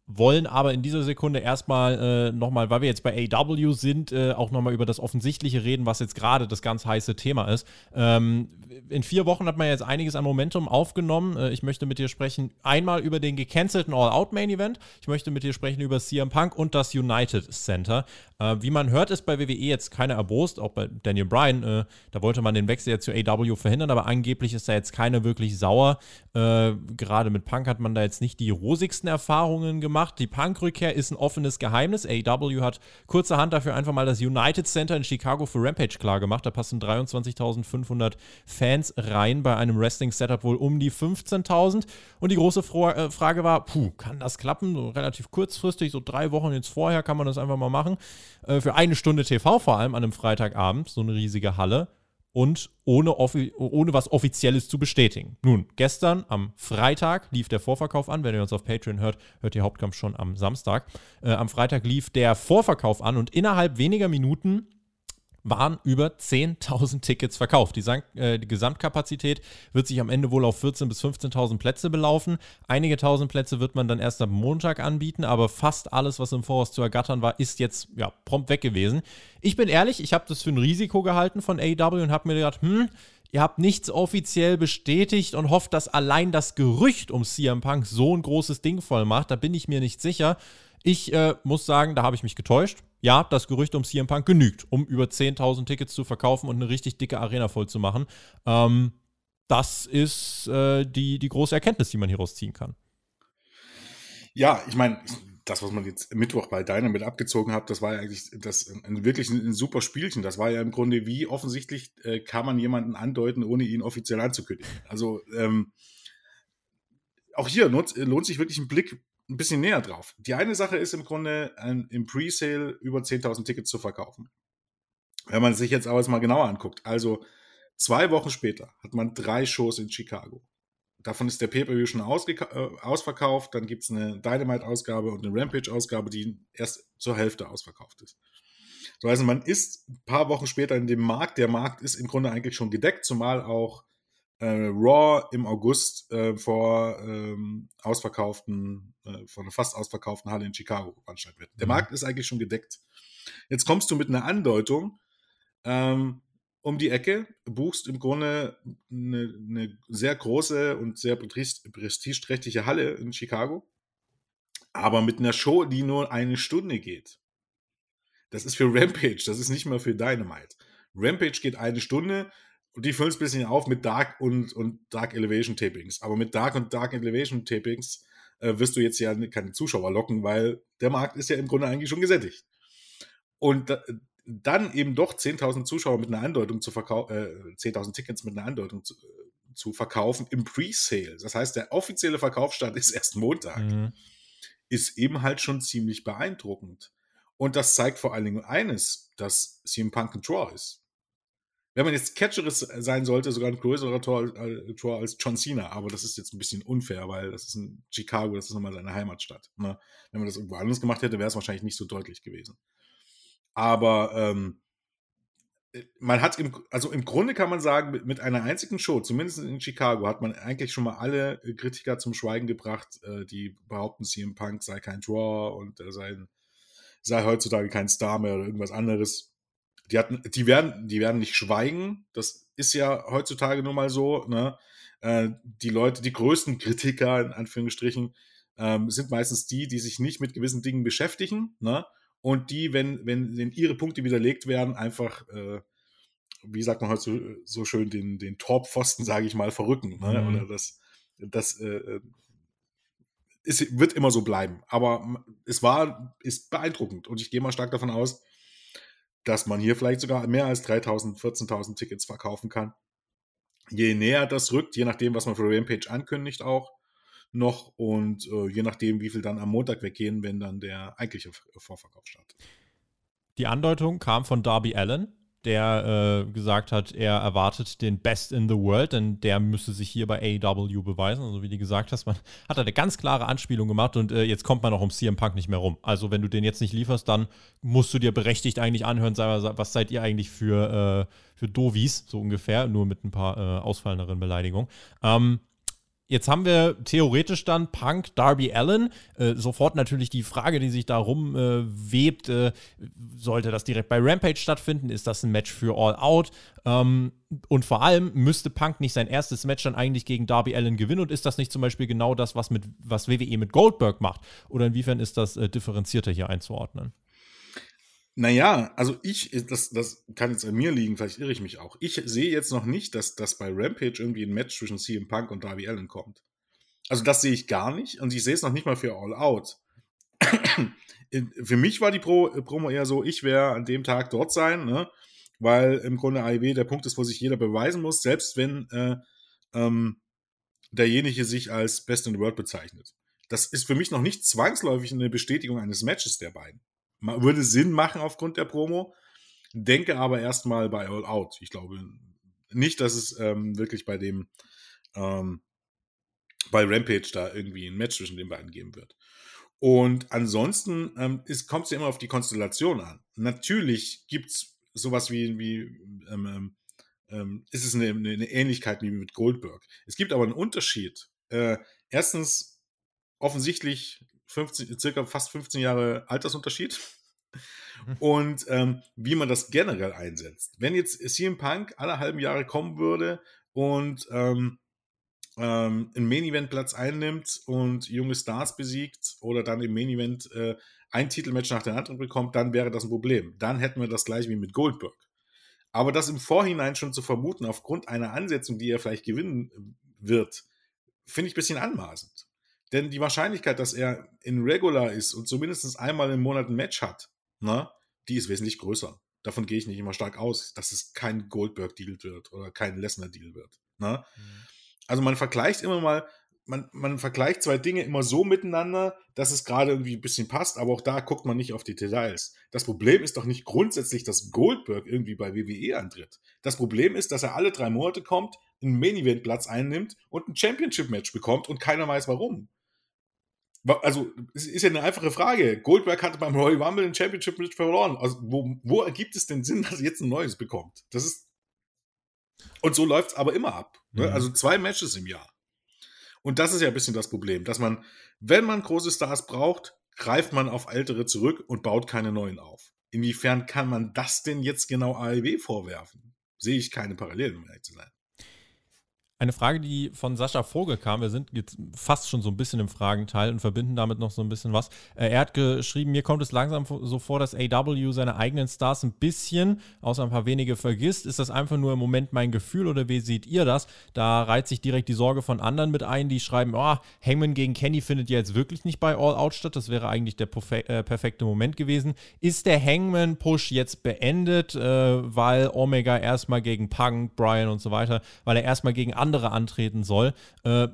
Wollen aber in dieser Sekunde erstmal äh, nochmal, weil wir jetzt bei AEW sind, äh, auch nochmal über das Offensichtliche reden, was jetzt gerade das ganz heiße Thema ist. Ähm, in vier Wochen hat man jetzt einiges an Momentum aufgenommen. Äh, ich möchte mit dir sprechen einmal über den gecancelten All-Out-Main-Event. Ich möchte mit dir sprechen über CM Punk und das United Center. Äh, wie man hört, ist bei WWE jetzt keiner erbost, auch bei Daniel Bryan. Äh, da wollte man den Wechsel jetzt zu AEW verhindern, aber angeblich ist da jetzt keiner wirklich sauer. Äh, gerade mit Punk hat man da jetzt nicht die rosigsten Erfahrungen gemacht. Die Punk-Rückkehr ist ein offenes Geheimnis. AEW hat kurzerhand dafür einfach mal das United Center in Chicago für Rampage klar gemacht. Da passen 23.500 Fans rein, bei einem Wrestling-Setup wohl um die 15.000. Und die große Fro äh, Frage war, puh, kann das klappen? So relativ kurzfristig, so drei Wochen jetzt vorher kann man das einfach mal machen. Äh, für eine Stunde TV vor allem an einem Freitagabend, so eine riesige Halle und ohne, ohne was Offizielles zu bestätigen. Nun, gestern am Freitag lief der Vorverkauf an. Wenn ihr uns auf Patreon hört, hört ihr Hauptkampf schon am Samstag. Äh, am Freitag lief der Vorverkauf an und innerhalb weniger Minuten waren über 10.000 Tickets verkauft. Die, äh, die, Gesamtkapazität wird sich am Ende wohl auf 14.000 bis 15.000 Plätze belaufen. Einige tausend Plätze wird man dann erst am Montag anbieten, aber fast alles, was im Voraus zu ergattern war, ist jetzt ja, prompt weg gewesen. Ich bin ehrlich, ich habe das für ein Risiko gehalten von AEW und habe mir gedacht, hm, ihr habt nichts offiziell bestätigt und hofft, dass allein das Gerücht um CM Punk so ein großes Ding voll macht. Da bin ich mir nicht sicher. Ich äh, muss sagen, da habe ich mich getäuscht. Ja, das Gerücht um CM Punk genügt, um über 10.000 Tickets zu verkaufen und eine richtig dicke Arena voll zu machen. Ähm, das ist äh, die, die große Erkenntnis, die man hieraus ziehen kann. Ja, ich meine, das, was man jetzt Mittwoch bei Dynamite abgezogen hat, das war ja eigentlich das, ein, wirklich ein, ein, super Spielchen. Das war ja im Grunde, wie offensichtlich äh, kann man jemanden andeuten, ohne ihn offiziell anzukündigen. Also ähm, auch hier lohnt, lohnt sich wirklich ein Blick ein bisschen näher drauf. Die eine Sache ist im Grunde, ein, im Presale über 10.000 Tickets zu verkaufen. Wenn man sich jetzt aber mal genauer anguckt, also zwei Wochen später hat man drei Shows in Chicago. Davon ist der Pay-Per-View schon äh, ausverkauft, dann gibt es eine Dynamite-Ausgabe und eine Rampage-Ausgabe, die erst zur Hälfte ausverkauft ist. So, also man ist ein paar Wochen später in dem Markt. Der Markt ist im Grunde eigentlich schon gedeckt, zumal auch äh, Raw im August äh, vor ähm, ausverkauften, äh, vor einer fast ausverkauften Halle in Chicago veranstaltet wird. Der mhm. Markt ist eigentlich schon gedeckt. Jetzt kommst du mit einer Andeutung ähm, um die Ecke, buchst im Grunde eine, eine sehr große und sehr prestigeträchtige Halle in Chicago, aber mit einer Show, die nur eine Stunde geht. Das ist für Rampage, das ist nicht mehr für Dynamite. Rampage geht eine Stunde, und die füllen es ein bisschen auf mit Dark und, und Dark Elevation Tapings. Aber mit Dark und Dark Elevation Tapings äh, wirst du jetzt ja keine Zuschauer locken, weil der Markt ist ja im Grunde eigentlich schon gesättigt. Und da, dann eben doch 10.000 Zuschauer mit einer Andeutung zu verkaufen, äh, 10.000 Tickets mit einer Andeutung zu, äh, zu verkaufen im Pre-Sale. Das heißt, der offizielle Verkaufsstart ist erst Montag. Mhm. Ist eben halt schon ziemlich beeindruckend. Und das zeigt vor allen Dingen eines, dass CM Punk ein Draw ist wenn man jetzt Catcheres sein sollte, sogar ein größerer Tor, äh, Tor, als John Cena. Aber das ist jetzt ein bisschen unfair, weil das ist in Chicago, das ist nochmal seine Heimatstadt. Ne? Wenn man das irgendwo anders gemacht hätte, wäre es wahrscheinlich nicht so deutlich gewesen. Aber ähm, äh, man hat im, also im Grunde kann man sagen, mit, einer einzigen Show, zumindest in Chicago, hat man eigentlich schon mal alle Kritiker zum Schweigen gebracht, äh, die behaupten, CM Punk sei kein Draw und er sei, sei heutzutage kein Star mehr oder irgendwas anderes die hatten, die werden, die werden nicht schweigen. Das ist ja heutzutage nun mal so. Ne? Äh, die Leute, die größten Kritiker in Anführungsstrichen, ähm, sind meistens die, die sich nicht mit gewissen Dingen beschäftigen. Ne? Und die, wenn, wenn, wenn ihre Punkte widerlegt werden, einfach, äh, wie sagt man heute so, so schön, den, den Torpfosten, sage ich mal, verrücken. Ne? Mhm. Oder das, das äh, ist, äh, wird immer so bleiben. Aber es war, ist beeindruckend. Und ich gehe mal stark davon aus, dass man hier vielleicht sogar mehr als 3000, 14.000 Tickets verkaufen kann. Je näher das rückt, je nachdem, was man für Rampage ankündigt auch noch und äh, je nachdem, wie viel dann am Montag weggehen, wenn dann der eigentliche Vorverkauf startet. Die Andeutung kam von Darby Allen, der äh, gesagt hat, er erwartet den Best in the World, denn der müsste sich hier bei AEW beweisen. Also wie du gesagt hast, man hat eine ganz klare Anspielung gemacht und äh, jetzt kommt man auch um CM Punk nicht mehr rum. Also wenn du den jetzt nicht lieferst, dann musst du dir berechtigt eigentlich anhören, was seid ihr eigentlich für, äh, für Dovis, so ungefähr, nur mit ein paar äh, ausfallenderen Beleidigungen. Ähm, Jetzt haben wir theoretisch dann Punk, Darby Allen. Äh, sofort natürlich die Frage, die sich da rumwebt, äh, äh, sollte das direkt bei Rampage stattfinden? Ist das ein Match für All Out? Ähm, und vor allem müsste Punk nicht sein erstes Match dann eigentlich gegen Darby Allen gewinnen? Und ist das nicht zum Beispiel genau das, was, mit, was WWE mit Goldberg macht? Oder inwiefern ist das äh, differenzierter hier einzuordnen? Naja, also ich, das, das kann jetzt an mir liegen, vielleicht irre ich mich auch. Ich sehe jetzt noch nicht, dass, dass bei Rampage irgendwie ein Match zwischen CM Punk und Darby Allen kommt. Also das sehe ich gar nicht und ich sehe es noch nicht mal für All Out. für mich war die Pro, Promo eher so, ich wäre an dem Tag dort sein, ne? weil im Grunde AEW der Punkt ist, wo sich jeder beweisen muss, selbst wenn äh, ähm, derjenige sich als Best in the World bezeichnet. Das ist für mich noch nicht zwangsläufig eine Bestätigung eines Matches der beiden würde Sinn machen aufgrund der Promo. Denke aber erstmal bei All Out. Ich glaube nicht, dass es ähm, wirklich bei dem ähm, bei Rampage da irgendwie ein Match zwischen den beiden geben wird. Und ansonsten ähm, kommt es ja immer auf die Konstellation an. Natürlich gibt es sowas wie, wie ähm, ähm, ähm, ist es eine, eine, Ähnlichkeit wie mit Goldberg. Es gibt aber einen Unterschied. Äh, erstens, offensichtlich 15, circa fast 15 Jahre Altersunterschied. Mhm. Und ähm, wie man das generell einsetzt. Wenn jetzt CM Punk alle halben Jahre kommen würde und ähm, ähm, ein Main Event Platz einnimmt und junge Stars besiegt oder dann im Main Event äh, ein Titelmatch nach dem anderen bekommt, dann wäre das ein Problem. Dann hätten wir das gleich wie mit Goldberg. Aber das im Vorhinein schon zu vermuten, aufgrund einer Ansetzung, die er vielleicht gewinnen wird, finde ich ein bisschen anmaßend. Denn die Wahrscheinlichkeit, dass er in Regular ist und zumindest einmal im Monat ein Match hat, na, die ist wesentlich größer. Davon gehe ich nicht immer stark aus, dass es kein Goldberg-Deal wird oder kein Lesnar-Deal wird. Na? Mhm. Also man vergleicht immer mal man, man vergleicht zwei Dinge immer so miteinander, dass es gerade irgendwie ein bisschen passt, aber auch da guckt man nicht auf die Details. Das Problem ist doch nicht grundsätzlich, dass Goldberg irgendwie bei WWE antritt. Das Problem ist, dass er alle drei Monate kommt, einen Main-Event-Platz einnimmt und ein Championship-Match bekommt und keiner weiß warum. Also, es ist ja eine einfache Frage. Goldberg hatte beim Royal Rumble ein Championship-Match verloren. Also, wo, wo ergibt es denn Sinn, dass er jetzt ein neues bekommt? Das ist. Und so läuft es aber immer ab. Ne? Mhm. Also zwei Matches im Jahr. Und das ist ja ein bisschen das Problem, dass man, wenn man große Stars braucht, greift man auf ältere zurück und baut keine neuen auf. Inwiefern kann man das denn jetzt genau AEW vorwerfen? Sehe ich keine Parallelen, um ehrlich zu sein. Eine Frage, die von Sascha Vogel kam, wir sind jetzt fast schon so ein bisschen im Fragenteil und verbinden damit noch so ein bisschen was. Äh, er hat geschrieben, mir kommt es langsam so vor, dass AW seine eigenen Stars ein bisschen, außer ein paar wenige, vergisst. Ist das einfach nur im Moment mein Gefühl oder wie seht ihr das? Da reiht sich direkt die Sorge von anderen mit ein, die schreiben, oh, Hangman gegen Kenny findet ja jetzt wirklich nicht bei All Out statt. Das wäre eigentlich der äh, perfekte Moment gewesen. Ist der Hangman-Push jetzt beendet, äh, weil Omega erstmal gegen Punk, Brian und so weiter, weil er erstmal gegen andere andere antreten soll. Äh,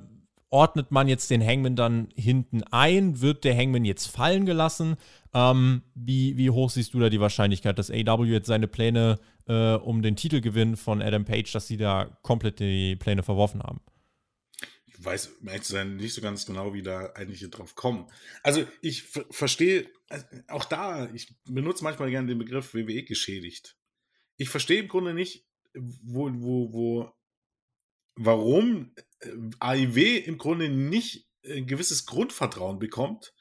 ordnet man jetzt den Hangman dann hinten ein? Wird der Hangman jetzt fallen gelassen? Ähm, wie, wie hoch siehst du da die Wahrscheinlichkeit, dass AW jetzt seine Pläne äh, um den Titelgewinn von Adam Page, dass sie da komplett die Pläne verworfen haben? Ich weiß, sein, nicht so ganz genau, wie da eigentlich drauf kommen. Also ich verstehe, äh, auch da, ich benutze manchmal gerne den Begriff WWE geschädigt. Ich verstehe im Grunde nicht, wo, wo, wo warum äh, AIW im Grunde nicht ein gewisses Grundvertrauen bekommt,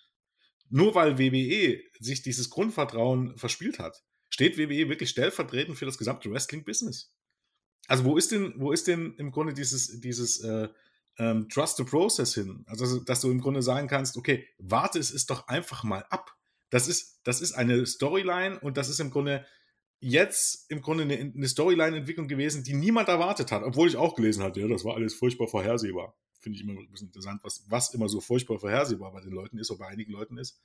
nur weil WWE sich dieses Grundvertrauen verspielt hat. Steht WWE wirklich stellvertretend für das gesamte Wrestling-Business? Also wo ist denn, wo ist denn im Grunde dieses, dieses äh, ähm, Trust the Process hin? Also, dass du im Grunde sagen kannst, okay, warte es ist doch einfach mal ab. Das ist, das ist eine Storyline und das ist im Grunde jetzt im Grunde eine, eine Storyline-Entwicklung gewesen, die niemand erwartet hat, obwohl ich auch gelesen hatte, ja, das war alles furchtbar vorhersehbar. Finde ich immer ein bisschen interessant, was, was immer so furchtbar vorhersehbar bei den Leuten ist oder bei einigen Leuten ist.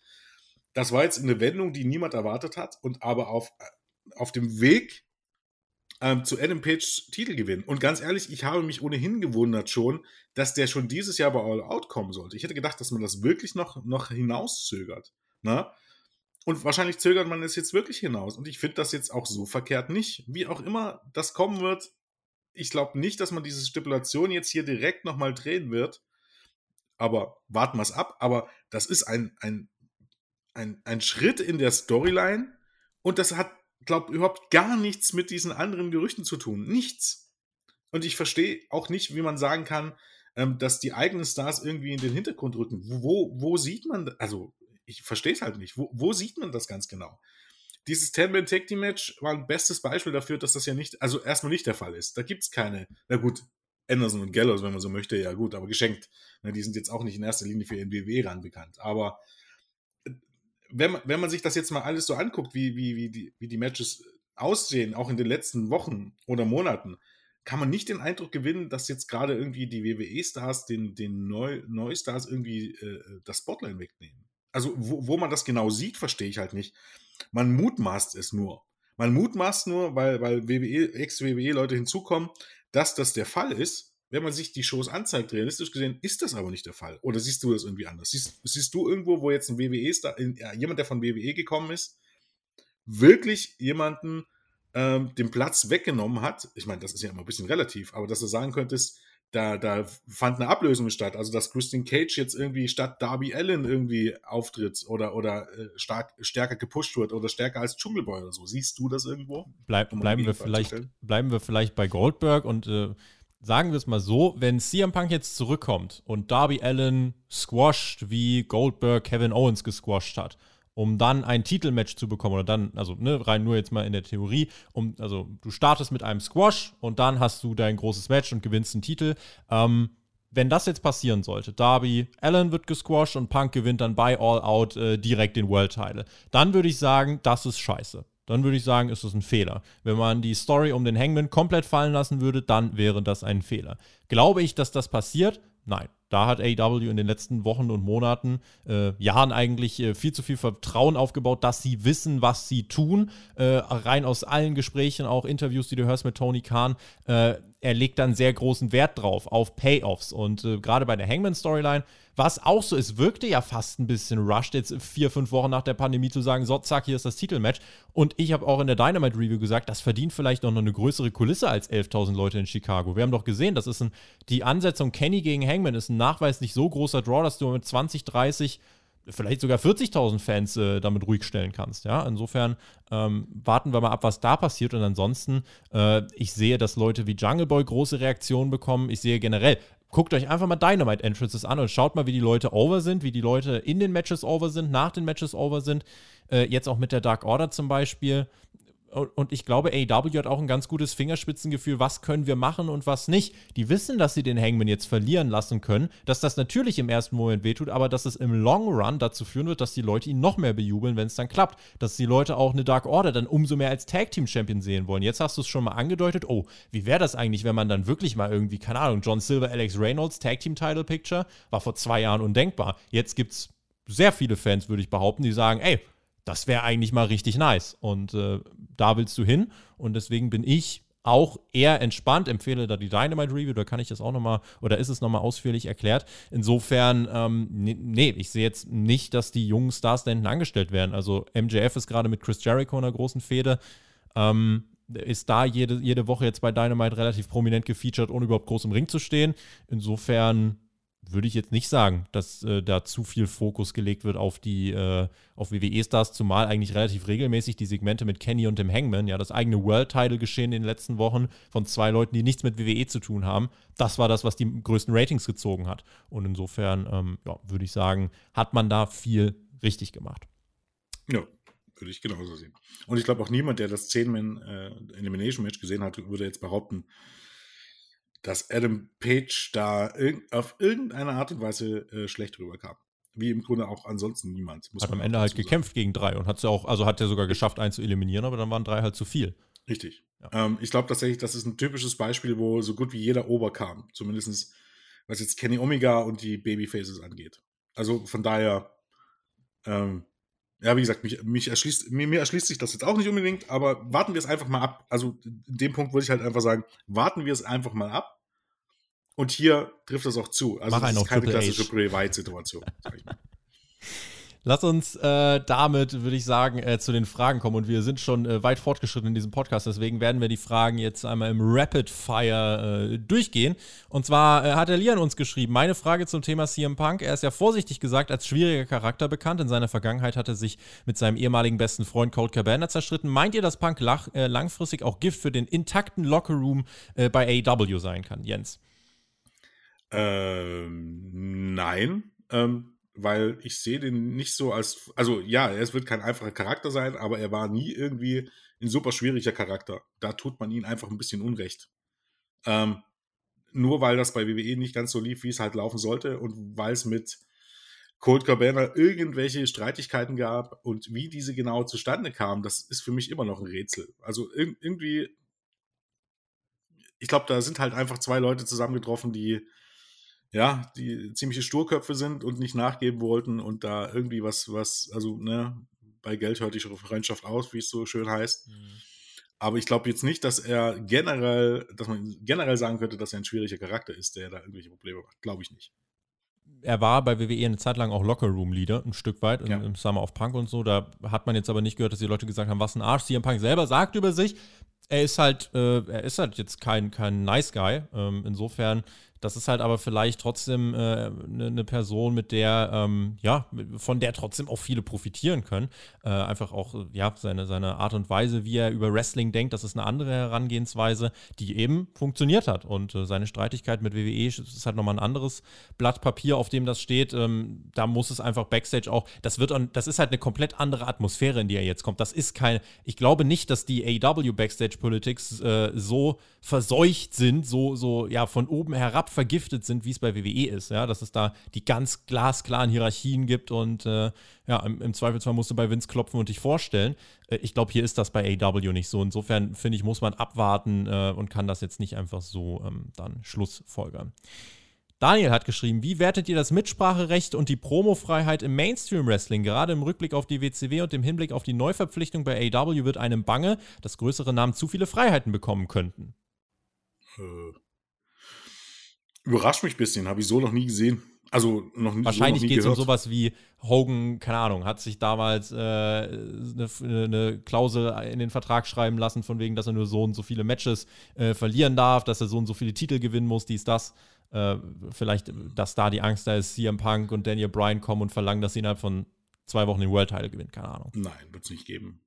Das war jetzt eine Wendung, die niemand erwartet hat und aber auf, auf dem Weg ähm, zu Adam Page Titel gewinnen. Und ganz ehrlich, ich habe mich ohnehin gewundert schon, dass der schon dieses Jahr bei All Out kommen sollte. Ich hätte gedacht, dass man das wirklich noch, noch hinauszögert. Na? Und wahrscheinlich zögert man es jetzt wirklich hinaus. Und ich finde das jetzt auch so verkehrt nicht. Wie auch immer das kommen wird, ich glaube nicht, dass man diese Stipulation jetzt hier direkt nochmal drehen wird. Aber warten wir es ab. Aber das ist ein, ein, ein, ein Schritt in der Storyline. Und das hat, glaube ich, überhaupt gar nichts mit diesen anderen Gerüchten zu tun. Nichts. Und ich verstehe auch nicht, wie man sagen kann, ähm, dass die eigenen Stars irgendwie in den Hintergrund rücken. Wo, wo sieht man, also ich verstehe es halt nicht. Wo, wo, sieht man das ganz genau? Dieses Ten-Man Tag Team Match war ein bestes Beispiel dafür, dass das ja nicht, also erstmal nicht der Fall ist. Da gibt es keine, na gut, Anderson und Gallows, wenn man so möchte, ja gut, aber geschenkt. Ne, die sind jetzt auch nicht in erster Linie für NWW ran bekannt. Aber äh, wenn man, wenn man sich das jetzt mal alles so anguckt, wie, wie, wie, die, wie die Matches aussehen, auch in den letzten Wochen oder Monaten, kann man nicht den Eindruck gewinnen, dass jetzt gerade irgendwie die WWE-Stars den, den Neu Neustars irgendwie äh, das Spotlight wegnehmen also wo, wo man das genau sieht, verstehe ich halt nicht. Man mutmaßt es nur. Man mutmaßt nur, weil, weil WWE, Ex-WWE-Leute hinzukommen, dass das der Fall ist. Wenn man sich die Shows anzeigt, realistisch gesehen, ist das aber nicht der Fall. Oder siehst du das irgendwie anders? Siehst, siehst du irgendwo, wo jetzt ein WWE-Star, ja, jemand, der von WWE gekommen ist, wirklich jemanden ähm, den Platz weggenommen hat? Ich meine, das ist ja immer ein bisschen relativ, aber dass du sagen könntest, da, da fand eine Ablösung statt. Also, dass Christian Cage jetzt irgendwie statt Darby Allen irgendwie auftritt oder, oder äh, stark, stärker gepusht wird oder stärker als Dschungelboy oder so. Siehst du das irgendwo? Bleib, um bleiben, wir vielleicht, bleiben wir vielleicht bei Goldberg und äh, sagen wir es mal so, wenn CM Punk jetzt zurückkommt und Darby Allen squasht, wie Goldberg Kevin Owens gesquasht hat, um dann ein Titelmatch zu bekommen oder dann, also ne, rein nur jetzt mal in der Theorie, um, also du startest mit einem Squash und dann hast du dein großes Match und gewinnst einen Titel. Ähm, wenn das jetzt passieren sollte, Darby Allen wird gesquashed und Punk gewinnt dann bei All Out äh, direkt den World Title, dann würde ich sagen, das ist scheiße. Dann würde ich sagen, ist das ein Fehler. Wenn man die Story um den Hangman komplett fallen lassen würde, dann wäre das ein Fehler. Glaube ich, dass das passiert? Nein. Da hat AEW in den letzten Wochen und Monaten, äh, Jahren eigentlich äh, viel zu viel Vertrauen aufgebaut, dass sie wissen, was sie tun. Äh, rein aus allen Gesprächen, auch Interviews, die du hörst mit Tony Khan, äh, er legt dann sehr großen Wert drauf, auf Payoffs. Und äh, gerade bei der Hangman-Storyline, was auch so ist, wirkte ja fast ein bisschen rushed, jetzt vier, fünf Wochen nach der Pandemie zu sagen, so, zack, hier ist das Titelmatch. Und ich habe auch in der Dynamite-Review gesagt, das verdient vielleicht noch eine größere Kulisse als 11.000 Leute in Chicago. Wir haben doch gesehen, das ist ein, die Ansetzung Kenny gegen Hangman ist ein nachweislich so großer Draw, dass du mit 20, 30 vielleicht sogar 40.000 Fans äh, damit ruhig stellen kannst. Ja, insofern ähm, warten wir mal ab, was da passiert. Und ansonsten, äh, ich sehe, dass Leute wie Jungle Boy große Reaktionen bekommen. Ich sehe generell, guckt euch einfach mal Dynamite Entrances an und schaut mal, wie die Leute over sind, wie die Leute in den Matches over sind, nach den Matches over sind. Äh, jetzt auch mit der Dark Order zum Beispiel und ich glaube, AEW hat auch ein ganz gutes Fingerspitzengefühl, was können wir machen und was nicht. Die wissen, dass sie den Hangman jetzt verlieren lassen können, dass das natürlich im ersten Moment wehtut, aber dass es im Long Run dazu führen wird, dass die Leute ihn noch mehr bejubeln, wenn es dann klappt. Dass die Leute auch eine Dark Order dann umso mehr als Tag Team Champion sehen wollen. Jetzt hast du es schon mal angedeutet. Oh, wie wäre das eigentlich, wenn man dann wirklich mal irgendwie, keine Ahnung, John Silver, Alex Reynolds, Tag Team Title Picture, war vor zwei Jahren undenkbar. Jetzt gibt es sehr viele Fans, würde ich behaupten, die sagen, ey, das wäre eigentlich mal richtig nice. Und äh, da willst du hin. Und deswegen bin ich auch eher entspannt, empfehle da die Dynamite Review, da kann ich das auch nochmal, oder ist es nochmal ausführlich erklärt. Insofern, ähm, nee, ich sehe jetzt nicht, dass die jungen Stars da hinten angestellt werden. Also MJF ist gerade mit Chris Jericho in einer großen Fehde. Ähm, ist da jede, jede Woche jetzt bei Dynamite relativ prominent gefeatured, ohne überhaupt groß im Ring zu stehen. Insofern würde ich jetzt nicht sagen, dass äh, da zu viel Fokus gelegt wird auf die äh, auf WWE-Stars, zumal eigentlich relativ regelmäßig die Segmente mit Kenny und dem Hangman, ja, das eigene World-Title-Geschehen in den letzten Wochen von zwei Leuten, die nichts mit WWE zu tun haben, das war das, was die größten Ratings gezogen hat. Und insofern, ähm, ja, würde ich sagen, hat man da viel richtig gemacht. Ja, würde ich genauso sehen. Und ich glaube auch niemand, der das 10-Man-Elimination-Match äh, gesehen hat, würde jetzt behaupten, dass Adam Page da irg auf irgendeine Art und Weise äh, schlecht rüberkam. Wie im Grunde auch ansonsten niemand. hat am Ende halt gekämpft sagen. gegen drei und hat es ja auch, also hat er sogar geschafft, einen zu eliminieren, aber dann waren drei halt zu viel. Richtig. Ja. Ähm, ich glaube tatsächlich, das ist ein typisches Beispiel, wo so gut wie jeder Ober kam. Zumindest was jetzt Kenny Omega und die Babyfaces angeht. Also von daher, ähm, ja, wie gesagt, mich, mich erschließt, mir, mir, erschließt sich das jetzt auch nicht unbedingt, aber warten wir es einfach mal ab. Also in dem Punkt würde ich halt einfach sagen, warten wir es einfach mal ab. Und hier trifft das auch zu. Also Mach das ist keine klassische Bray White-Situation, sag ich mal. Lass uns äh, damit, würde ich sagen, äh, zu den Fragen kommen. Und wir sind schon äh, weit fortgeschritten in diesem Podcast. Deswegen werden wir die Fragen jetzt einmal im Rapid Fire äh, durchgehen. Und zwar äh, hat der Lian uns geschrieben: Meine Frage zum Thema CM Punk. Er ist ja vorsichtig gesagt als schwieriger Charakter bekannt. In seiner Vergangenheit hat er sich mit seinem ehemaligen besten Freund Colt Cabana zerstritten. Meint ihr, dass Punk lach, äh, langfristig auch Gift für den intakten Lockerroom bei AEW sein kann? Jens. Ähm, nein. Ähm weil ich sehe den nicht so als, also ja, es wird kein einfacher Charakter sein, aber er war nie irgendwie ein super schwieriger Charakter. Da tut man ihn einfach ein bisschen Unrecht. Ähm, nur weil das bei WWE nicht ganz so lief, wie es halt laufen sollte und weil es mit Colt Cabana irgendwelche Streitigkeiten gab und wie diese genau zustande kamen, das ist für mich immer noch ein Rätsel. Also irgendwie, ich glaube, da sind halt einfach zwei Leute zusammengetroffen, die ja, die ziemliche Sturköpfe sind und nicht nachgeben wollten und da irgendwie was, was, also, ne, bei Geld hört die Freundschaft aus, wie es so schön heißt. Mhm. Aber ich glaube jetzt nicht, dass er generell, dass man generell sagen könnte, dass er ein schwieriger Charakter ist, der da irgendwelche Probleme macht. Glaube ich nicht. Er war bei WWE eine Zeit lang auch Locker-Room-Leader, ein Stück weit, ja. im Summer of Punk und so. Da hat man jetzt aber nicht gehört, dass die Leute gesagt haben, was ein Arsch. CM Punk selber sagt über sich, er ist halt, äh, er ist halt jetzt kein, kein Nice Guy. Ähm, insofern das ist halt aber vielleicht trotzdem eine äh, ne, ne Person, mit der, ähm, ja, von der trotzdem auch viele profitieren können. Äh, einfach auch, ja, seine, seine Art und Weise, wie er über Wrestling denkt, das ist eine andere Herangehensweise, die eben funktioniert hat. Und äh, seine Streitigkeit mit WWE ist halt nochmal ein anderes Blatt Papier, auf dem das steht. Ähm, da muss es einfach Backstage auch, das wird, das ist halt eine komplett andere Atmosphäre, in die er jetzt kommt. Das ist keine, ich glaube nicht, dass die AW Backstage Politics äh, so verseucht sind, so, so, ja, von oben herab vergiftet sind, wie es bei WWE ist. Ja, dass es da die ganz glasklaren Hierarchien gibt und äh, ja, im, im, Zweifelsfall musst du bei Vince klopfen und dich vorstellen. Äh, ich glaube, hier ist das bei AW nicht so. Insofern finde ich, muss man abwarten äh, und kann das jetzt nicht einfach so ähm, dann Schlussfolgern. Daniel hat geschrieben, wie wertet ihr das Mitspracherecht und die Promofreiheit im Mainstream-Wrestling? Gerade im Rückblick auf die WCW und im Hinblick auf die Neuverpflichtung bei AW wird einem bange, dass größere Namen zu viele Freiheiten bekommen könnten. Äh, Überrascht mich ein bisschen, habe ich so noch nie gesehen. Also noch nie Wahrscheinlich so geht es um sowas wie Hogan, keine Ahnung, hat sich damals äh, eine, eine, Klausel in den Vertrag schreiben lassen, von wegen, dass er nur so und so viele Matches äh, verlieren darf, dass er so und so viele Titel gewinnen muss, dies, das. Äh, vielleicht, dass da die Angst da ist, CM Punk und Daniel Bryan kommen und verlangen, dass sie innerhalb von zwei Wochen den World Title gewinnt, keine Ahnung. Nein, wird es nicht geben.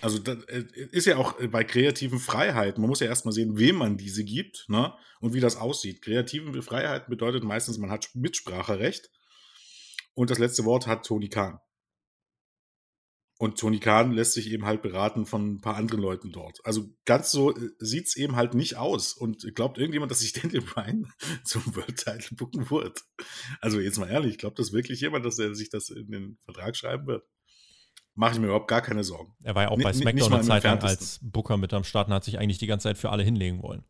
Also das äh, ist ja auch bei kreativen Freiheiten. Man muss ja erstmal sehen, wem man diese gibt ne? und wie das aussieht. Kreativen Freiheiten bedeutet meistens, man hat Mitspracherecht. Und das letzte Wort hat Tony Khan. Und Tony Khan lässt sich eben halt beraten von ein paar anderen Leuten dort. Also ganz so äh, sieht es eben halt nicht aus. Und glaubt irgendjemand, dass sich Daniel Bryan zum World Title bucken wird? Also jetzt mal ehrlich, glaubt das wirklich jemand, dass er sich das in den Vertrag schreiben wird? Mache ich mir überhaupt gar keine Sorgen. Er war ja auch bei SmackDown eine Zeit lang als Booker mit am Start und hat sich eigentlich die ganze Zeit für alle hinlegen wollen.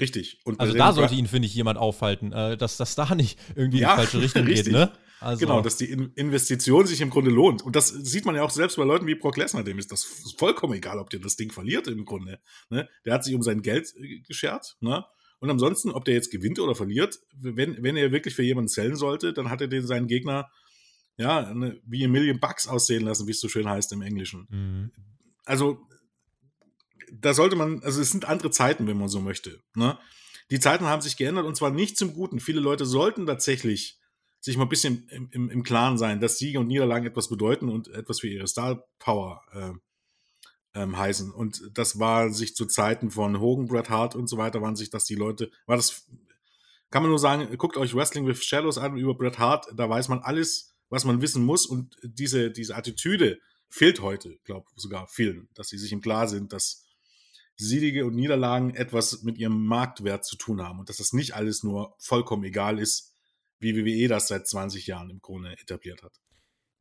Richtig. Und also da sollte ihn, finde ich, jemand aufhalten, äh, dass das da nicht irgendwie ja, in die falsche Richtung richtig. geht, ne? Also. Genau, dass die Investition sich im Grunde lohnt. Und das sieht man ja auch selbst bei Leuten wie Brock Lesnar, dem ist das vollkommen egal, ob der das Ding verliert im Grunde. Ne? Der hat sich um sein Geld äh, geschert, ne? Und ansonsten, ob der jetzt gewinnt oder verliert, wenn, wenn er wirklich für jemanden zählen sollte, dann hat er den seinen Gegner ja, eine, wie a Million Bucks aussehen lassen, wie es so schön heißt im Englischen. Mhm. Also, da sollte man, also es sind andere Zeiten, wenn man so möchte. Ne? Die Zeiten haben sich geändert und zwar nicht zum Guten. Viele Leute sollten tatsächlich sich mal ein bisschen im, im, im Klaren sein, dass Siege und Niederlagen etwas bedeuten und etwas für ihre Star Power äh, ähm, heißen. Und das war sich zu Zeiten von Hogan, Bret Hart und so weiter, waren sich das die Leute, war das, kann man nur sagen, guckt euch Wrestling with Shadows an über Bret Hart, da weiß man alles, was man wissen muss. Und diese, diese Attitüde fehlt heute, glaube ich, sogar vielen, dass sie sich im Klar sind, dass Siege und Niederlagen etwas mit ihrem Marktwert zu tun haben und dass das nicht alles nur vollkommen egal ist, wie WWE das seit 20 Jahren im Grunde etabliert hat.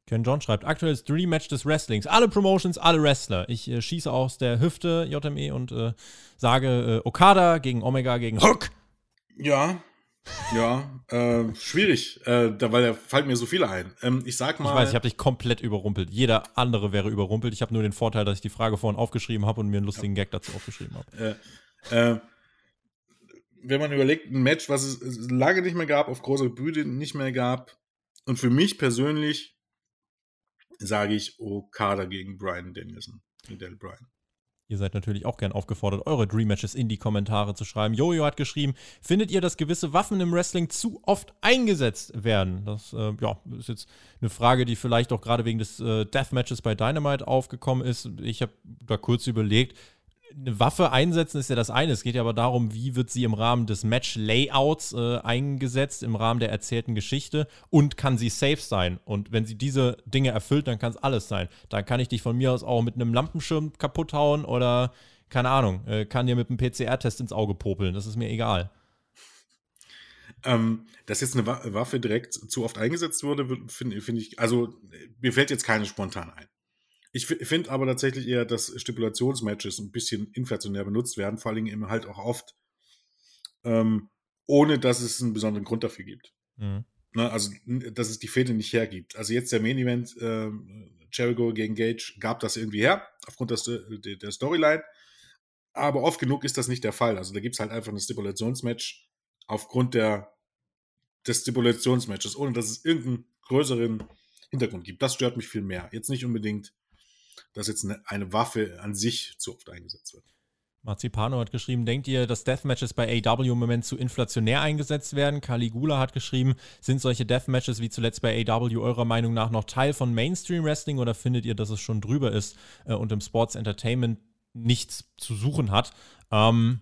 Ken John schreibt, aktuelles Dream Match des Wrestlings. Alle Promotions, alle Wrestler. Ich äh, schieße aus der Hüfte JME und äh, sage äh, Okada gegen Omega gegen Hook. Ja, ja, äh, schwierig, äh, da, weil da fallen mir so viele ein. Ähm, ich sag mal. Ich weiß, ich habe dich komplett überrumpelt. Jeder andere wäre überrumpelt. Ich habe nur den Vorteil, dass ich die Frage vorhin aufgeschrieben habe und mir einen lustigen ja. Gag dazu aufgeschrieben habe. Äh, äh, wenn man überlegt, ein Match, was es lange nicht mehr gab, auf großer Bühne nicht mehr gab, und für mich persönlich sage ich Okada gegen Brian Danielson, Daniel Bryan. Ihr seid natürlich auch gern aufgefordert, eure Dream Matches in die Kommentare zu schreiben. Jojo hat geschrieben, findet ihr, dass gewisse Waffen im Wrestling zu oft eingesetzt werden? Das äh, ja, ist jetzt eine Frage, die vielleicht auch gerade wegen des äh, Deathmatches bei Dynamite aufgekommen ist. Ich habe da kurz überlegt, eine Waffe einsetzen ist ja das eine. Es geht ja aber darum, wie wird sie im Rahmen des Match-Layouts äh, eingesetzt, im Rahmen der erzählten Geschichte und kann sie safe sein. Und wenn sie diese Dinge erfüllt, dann kann es alles sein. Dann kann ich dich von mir aus auch mit einem Lampenschirm kaputt hauen oder, keine Ahnung, äh, kann dir mit einem PCR-Test ins Auge popeln. Das ist mir egal. Ähm, dass jetzt eine Waffe direkt zu oft eingesetzt wurde, finde find ich, also mir fällt jetzt keine spontan ein. Ich finde aber tatsächlich eher, dass Stipulationsmatches ein bisschen inflationär benutzt werden, vor allem eben halt auch oft, ähm, ohne dass es einen besonderen Grund dafür gibt. Mhm. Ne, also, dass es die Fehde nicht hergibt. Also jetzt der Main Event, äh, Jericho gegen Gage, gab das irgendwie her, aufgrund der, der Storyline. Aber oft genug ist das nicht der Fall. Also da gibt es halt einfach ein Stipulationsmatch aufgrund der, des Stipulationsmatches, ohne dass es irgendeinen größeren Hintergrund gibt. Das stört mich viel mehr. Jetzt nicht unbedingt dass jetzt eine, eine Waffe an sich zu oft eingesetzt wird. Marzipano hat geschrieben, denkt ihr, dass Deathmatches bei AW im Moment zu inflationär eingesetzt werden? Caligula hat geschrieben, sind solche Deathmatches wie zuletzt bei AW eurer Meinung nach noch Teil von Mainstream Wrestling oder findet ihr, dass es schon drüber ist äh, und im Sports Entertainment nichts zu suchen hat? Ähm,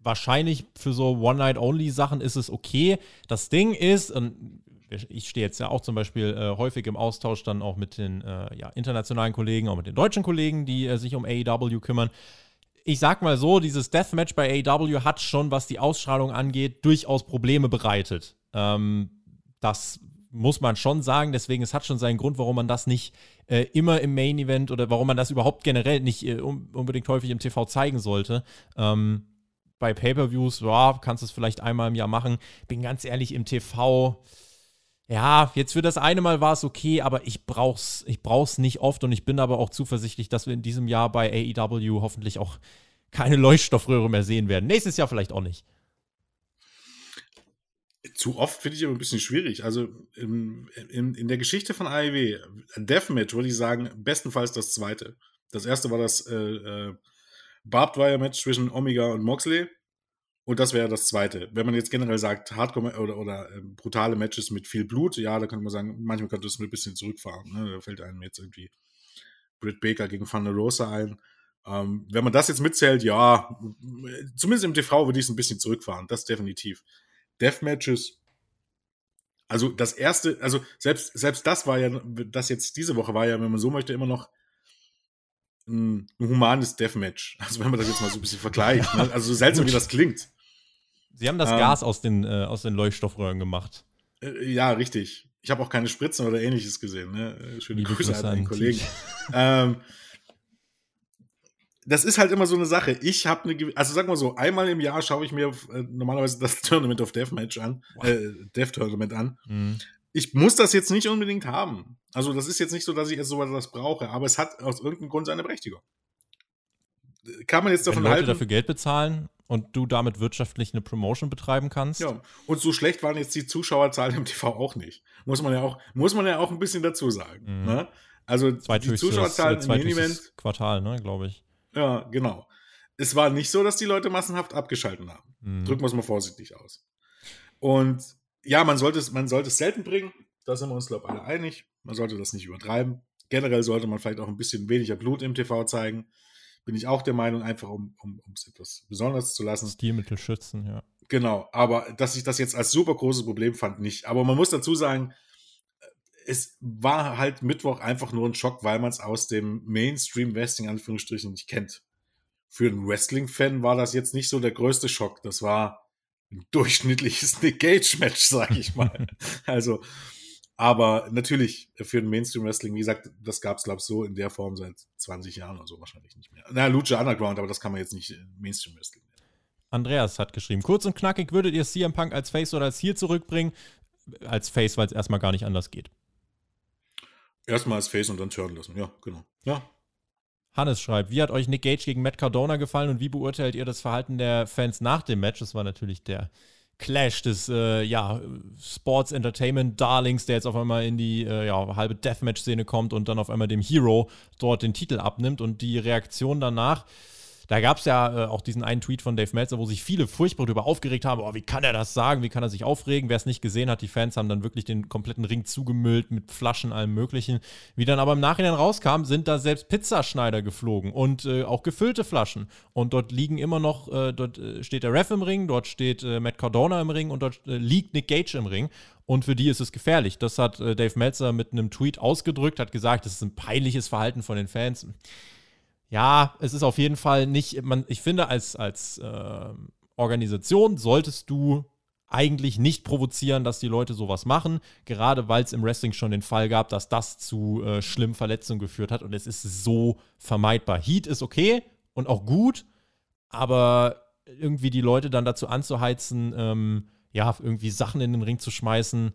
wahrscheinlich für so One-Night-Only-Sachen ist es okay. Das Ding ist, und ich stehe jetzt ja auch zum Beispiel äh, häufig im Austausch dann auch mit den äh, ja, internationalen Kollegen, auch mit den deutschen Kollegen, die äh, sich um AEW kümmern ich sag mal so, dieses Deathmatch bei AEW hat schon, was die Ausstrahlung angeht, durchaus Probleme bereitet. Ähm, das muss man schon sagen. Deswegen, es hat schon seinen Grund, warum man das nicht äh, immer im Main Event oder warum man das überhaupt generell nicht äh, unbedingt häufig im TV zeigen sollte. Ähm, bei Pay-Per-Views, ja, kannst du es vielleicht einmal im Jahr machen. Bin ganz ehrlich, im TV ja, jetzt für das eine Mal war es okay, aber ich brauch's, ich brauch's nicht oft und ich bin aber auch zuversichtlich, dass wir in diesem Jahr bei AEW hoffentlich auch keine Leuchtstoffröhre mehr sehen werden. Nächstes Jahr vielleicht auch nicht. Zu oft finde ich aber ein bisschen schwierig. Also in, in, in der Geschichte von AEW, Deathmatch würde ich sagen, bestenfalls das zweite. Das erste war das äh, äh, Barbed Wire Match zwischen Omega und Moxley. Und das wäre das Zweite. Wenn man jetzt generell sagt, Hardcore oder, oder äh, brutale Matches mit viel Blut, ja, da könnte man sagen, manchmal könnte es ein bisschen zurückfahren. Ne? Da fällt einem jetzt irgendwie Britt Baker gegen Thunder Rosa ein. Ähm, wenn man das jetzt mitzählt, ja, zumindest im TV würde ich es ein bisschen zurückfahren, das definitiv. Deathmatches, also das erste, also selbst, selbst das war ja, das jetzt diese Woche war ja, wenn man so möchte, immer noch ein, ein humanes Deathmatch. Also wenn man das jetzt mal so ein bisschen vergleicht. Ne? Also so seltsam, wie das klingt. Sie haben das ähm, Gas aus den, äh, aus den Leuchtstoffröhren gemacht. Äh, ja, richtig. Ich habe auch keine Spritzen oder ähnliches gesehen. Ne? Äh, schöne Liebe Grüße an den Kollegen. ähm, das ist halt immer so eine Sache. Ich habe eine, also sag mal so, einmal im Jahr schaue ich mir äh, normalerweise das Tournament of Deathmatch an, äh, Death Tournament an. Mhm ich muss das jetzt nicht unbedingt haben. Also das ist jetzt nicht so, dass ich jetzt so etwas brauche, aber es hat aus irgendeinem Grund seine Berechtigung. Kann man jetzt davon Wenn Leute halten, dafür Geld bezahlen und du damit wirtschaftlich eine Promotion betreiben kannst. Ja, und so schlecht waren jetzt die Zuschauerzahlen im TV auch nicht. Muss man ja auch, muss man ja auch ein bisschen dazu sagen. Mhm. Ne? Also die Zuschauerzahlen im Event. Quartal, ne, glaube ich. Ja, genau. Es war nicht so, dass die Leute massenhaft abgeschaltet haben. Mhm. Drücken wir es mal vorsichtig aus. Und ja, man sollte es, man sollte es selten bringen. Da sind wir uns, glaube ich, alle einig. Man sollte das nicht übertreiben. Generell sollte man vielleicht auch ein bisschen weniger Blut im TV zeigen. Bin ich auch der Meinung, einfach um, um es etwas Besonderes zu lassen. Stilmittel schützen, ja. Genau, aber dass ich das jetzt als super großes Problem fand, nicht. Aber man muss dazu sagen, es war halt Mittwoch einfach nur ein Schock, weil man es aus dem Mainstream-Wrestling Anführungsstrichen nicht kennt. Für einen Wrestling-Fan war das jetzt nicht so der größte Schock. Das war ein durchschnittliches Nick Gage-Match, sag ich mal. also, aber natürlich für ein Mainstream-Wrestling, wie gesagt, das gab es, glaube ich, so in der Form seit 20 Jahren oder so wahrscheinlich nicht mehr. Na, Lucha Underground, aber das kann man jetzt nicht Mainstream-Wrestling nennen. Andreas hat geschrieben, kurz und knackig, würdet ihr CM Punk als Face oder als Heel zurückbringen? Als Face, weil es erstmal gar nicht anders geht. Erstmal als Face und dann turn lassen, ja, genau. Ja, Hannes schreibt, wie hat euch Nick Gage gegen Matt Cardona gefallen und wie beurteilt ihr das Verhalten der Fans nach dem Match? Das war natürlich der Clash des äh, ja, Sports Entertainment Darlings, der jetzt auf einmal in die äh, ja, halbe Deathmatch-Szene kommt und dann auf einmal dem Hero dort den Titel abnimmt und die Reaktion danach da gab es ja äh, auch diesen einen Tweet von Dave Meltzer, wo sich viele furchtbar darüber aufgeregt haben, oh, wie kann er das sagen, wie kann er sich aufregen. Wer es nicht gesehen hat, die Fans haben dann wirklich den kompletten Ring zugemüllt mit Flaschen, allem möglichen. Wie dann aber im Nachhinein rauskam, sind da selbst Pizzaschneider geflogen und äh, auch gefüllte Flaschen. Und dort liegen immer noch, äh, dort äh, steht der Ref im Ring, dort steht äh, Matt Cardona im Ring und dort äh, liegt Nick Gage im Ring. Und für die ist es gefährlich. Das hat Dave Meltzer mit einem Tweet ausgedrückt, hat gesagt, das ist ein peinliches Verhalten von den Fans ja, es ist auf jeden Fall nicht, man, ich finde, als, als äh, Organisation solltest du eigentlich nicht provozieren, dass die Leute sowas machen, gerade weil es im Wrestling schon den Fall gab, dass das zu äh, schlimmen Verletzungen geführt hat und es ist so vermeidbar. Heat ist okay und auch gut, aber irgendwie die Leute dann dazu anzuheizen, ähm, ja, irgendwie Sachen in den Ring zu schmeißen,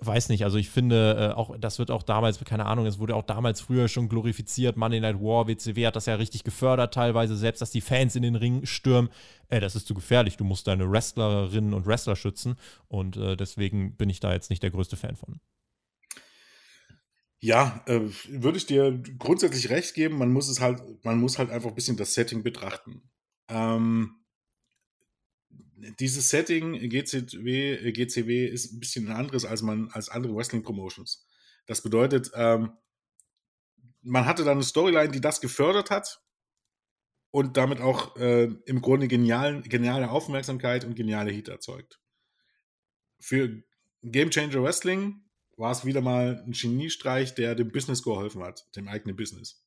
weiß nicht, also ich finde, äh, auch das wird auch damals, keine Ahnung, es wurde auch damals früher schon glorifiziert, Monday Night War, WCW hat das ja richtig gefördert teilweise, selbst dass die Fans in den Ring stürmen, äh, das ist zu gefährlich, du musst deine Wrestlerinnen und Wrestler schützen und äh, deswegen bin ich da jetzt nicht der größte Fan von. Ja, äh, würde ich dir grundsätzlich recht geben, man muss es halt, man muss halt einfach ein bisschen das Setting betrachten. ähm, dieses Setting GCW, GCW ist ein bisschen anderes als man als andere Wrestling Promotions. Das bedeutet, ähm, man hatte dann eine Storyline, die das gefördert hat und damit auch äh, im Grunde genialen, geniale Aufmerksamkeit und geniale Heat erzeugt. Für Game Changer Wrestling war es wieder mal ein Geniestreich, der dem Business geholfen hat, dem eigenen Business.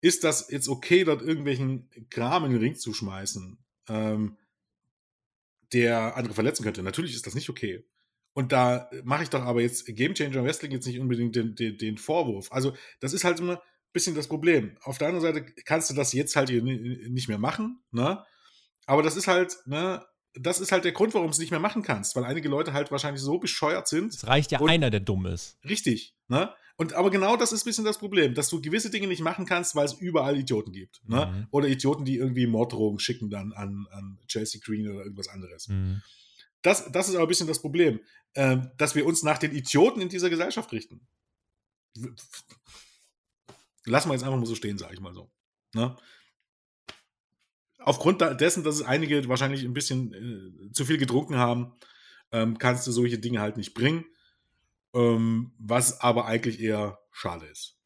Ist das jetzt okay, dort irgendwelchen Kram in den Ring zu schmeißen, ähm, der andere verletzen könnte? Natürlich ist das nicht okay. Und da mache ich doch aber jetzt Game Changer Wrestling jetzt nicht unbedingt den, den, den Vorwurf. Also, das ist halt immer ein bisschen das Problem. Auf der anderen Seite kannst du das jetzt halt nicht mehr machen, ne? Aber das ist halt, ne, das ist halt der Grund, warum du es nicht mehr machen kannst, weil einige Leute halt wahrscheinlich so bescheuert sind. Es reicht ja einer, der dumm ist. Richtig, ne? Und aber genau das ist ein bisschen das Problem, dass du gewisse Dinge nicht machen kannst, weil es überall Idioten gibt. Ne? Mhm. Oder Idioten, die irgendwie Morddrohungen schicken dann an, an Chelsea Green oder irgendwas anderes. Mhm. Das, das ist aber ein bisschen das Problem, äh, dass wir uns nach den Idioten in dieser Gesellschaft richten. Lassen wir jetzt einfach mal so stehen, sage ich mal so. Ne? Aufgrund dessen, dass es einige wahrscheinlich ein bisschen äh, zu viel getrunken haben, ähm, kannst du solche Dinge halt nicht bringen. Ähm, was aber eigentlich eher schade ist.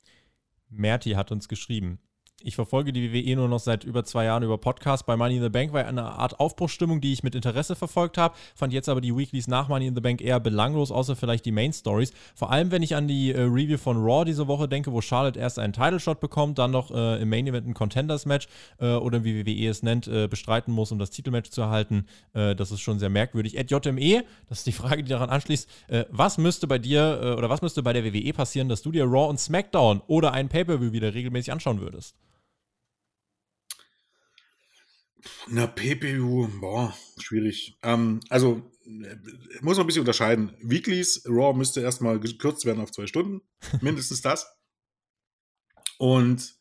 Merti hat uns geschrieben. Ich verfolge die WWE nur noch seit über zwei Jahren über Podcast. Bei Money in the Bank war eine Art Aufbruchstimmung, die ich mit Interesse verfolgt habe. Fand jetzt aber die Weeklies nach Money in the Bank eher belanglos, außer vielleicht die Main Stories. Vor allem, wenn ich an die äh, Review von Raw diese Woche denke, wo Charlotte erst einen Title Shot bekommt, dann noch äh, im Main Event ein Contenders Match äh, oder wie WWE es nennt, äh, bestreiten muss, um das Titelmatch zu erhalten. Äh, das ist schon sehr merkwürdig. Ed JME, das ist die Frage, die daran anschließt. Äh, was müsste bei dir oder was müsste bei der WWE passieren, dass du dir Raw und SmackDown oder einen Pay-Per-View wieder regelmäßig anschauen würdest? Na, PPU, boah, schwierig. Ähm, also, äh, muss man ein bisschen unterscheiden. Weeklies, Raw müsste erstmal gekürzt werden auf zwei Stunden. Mindestens das. Und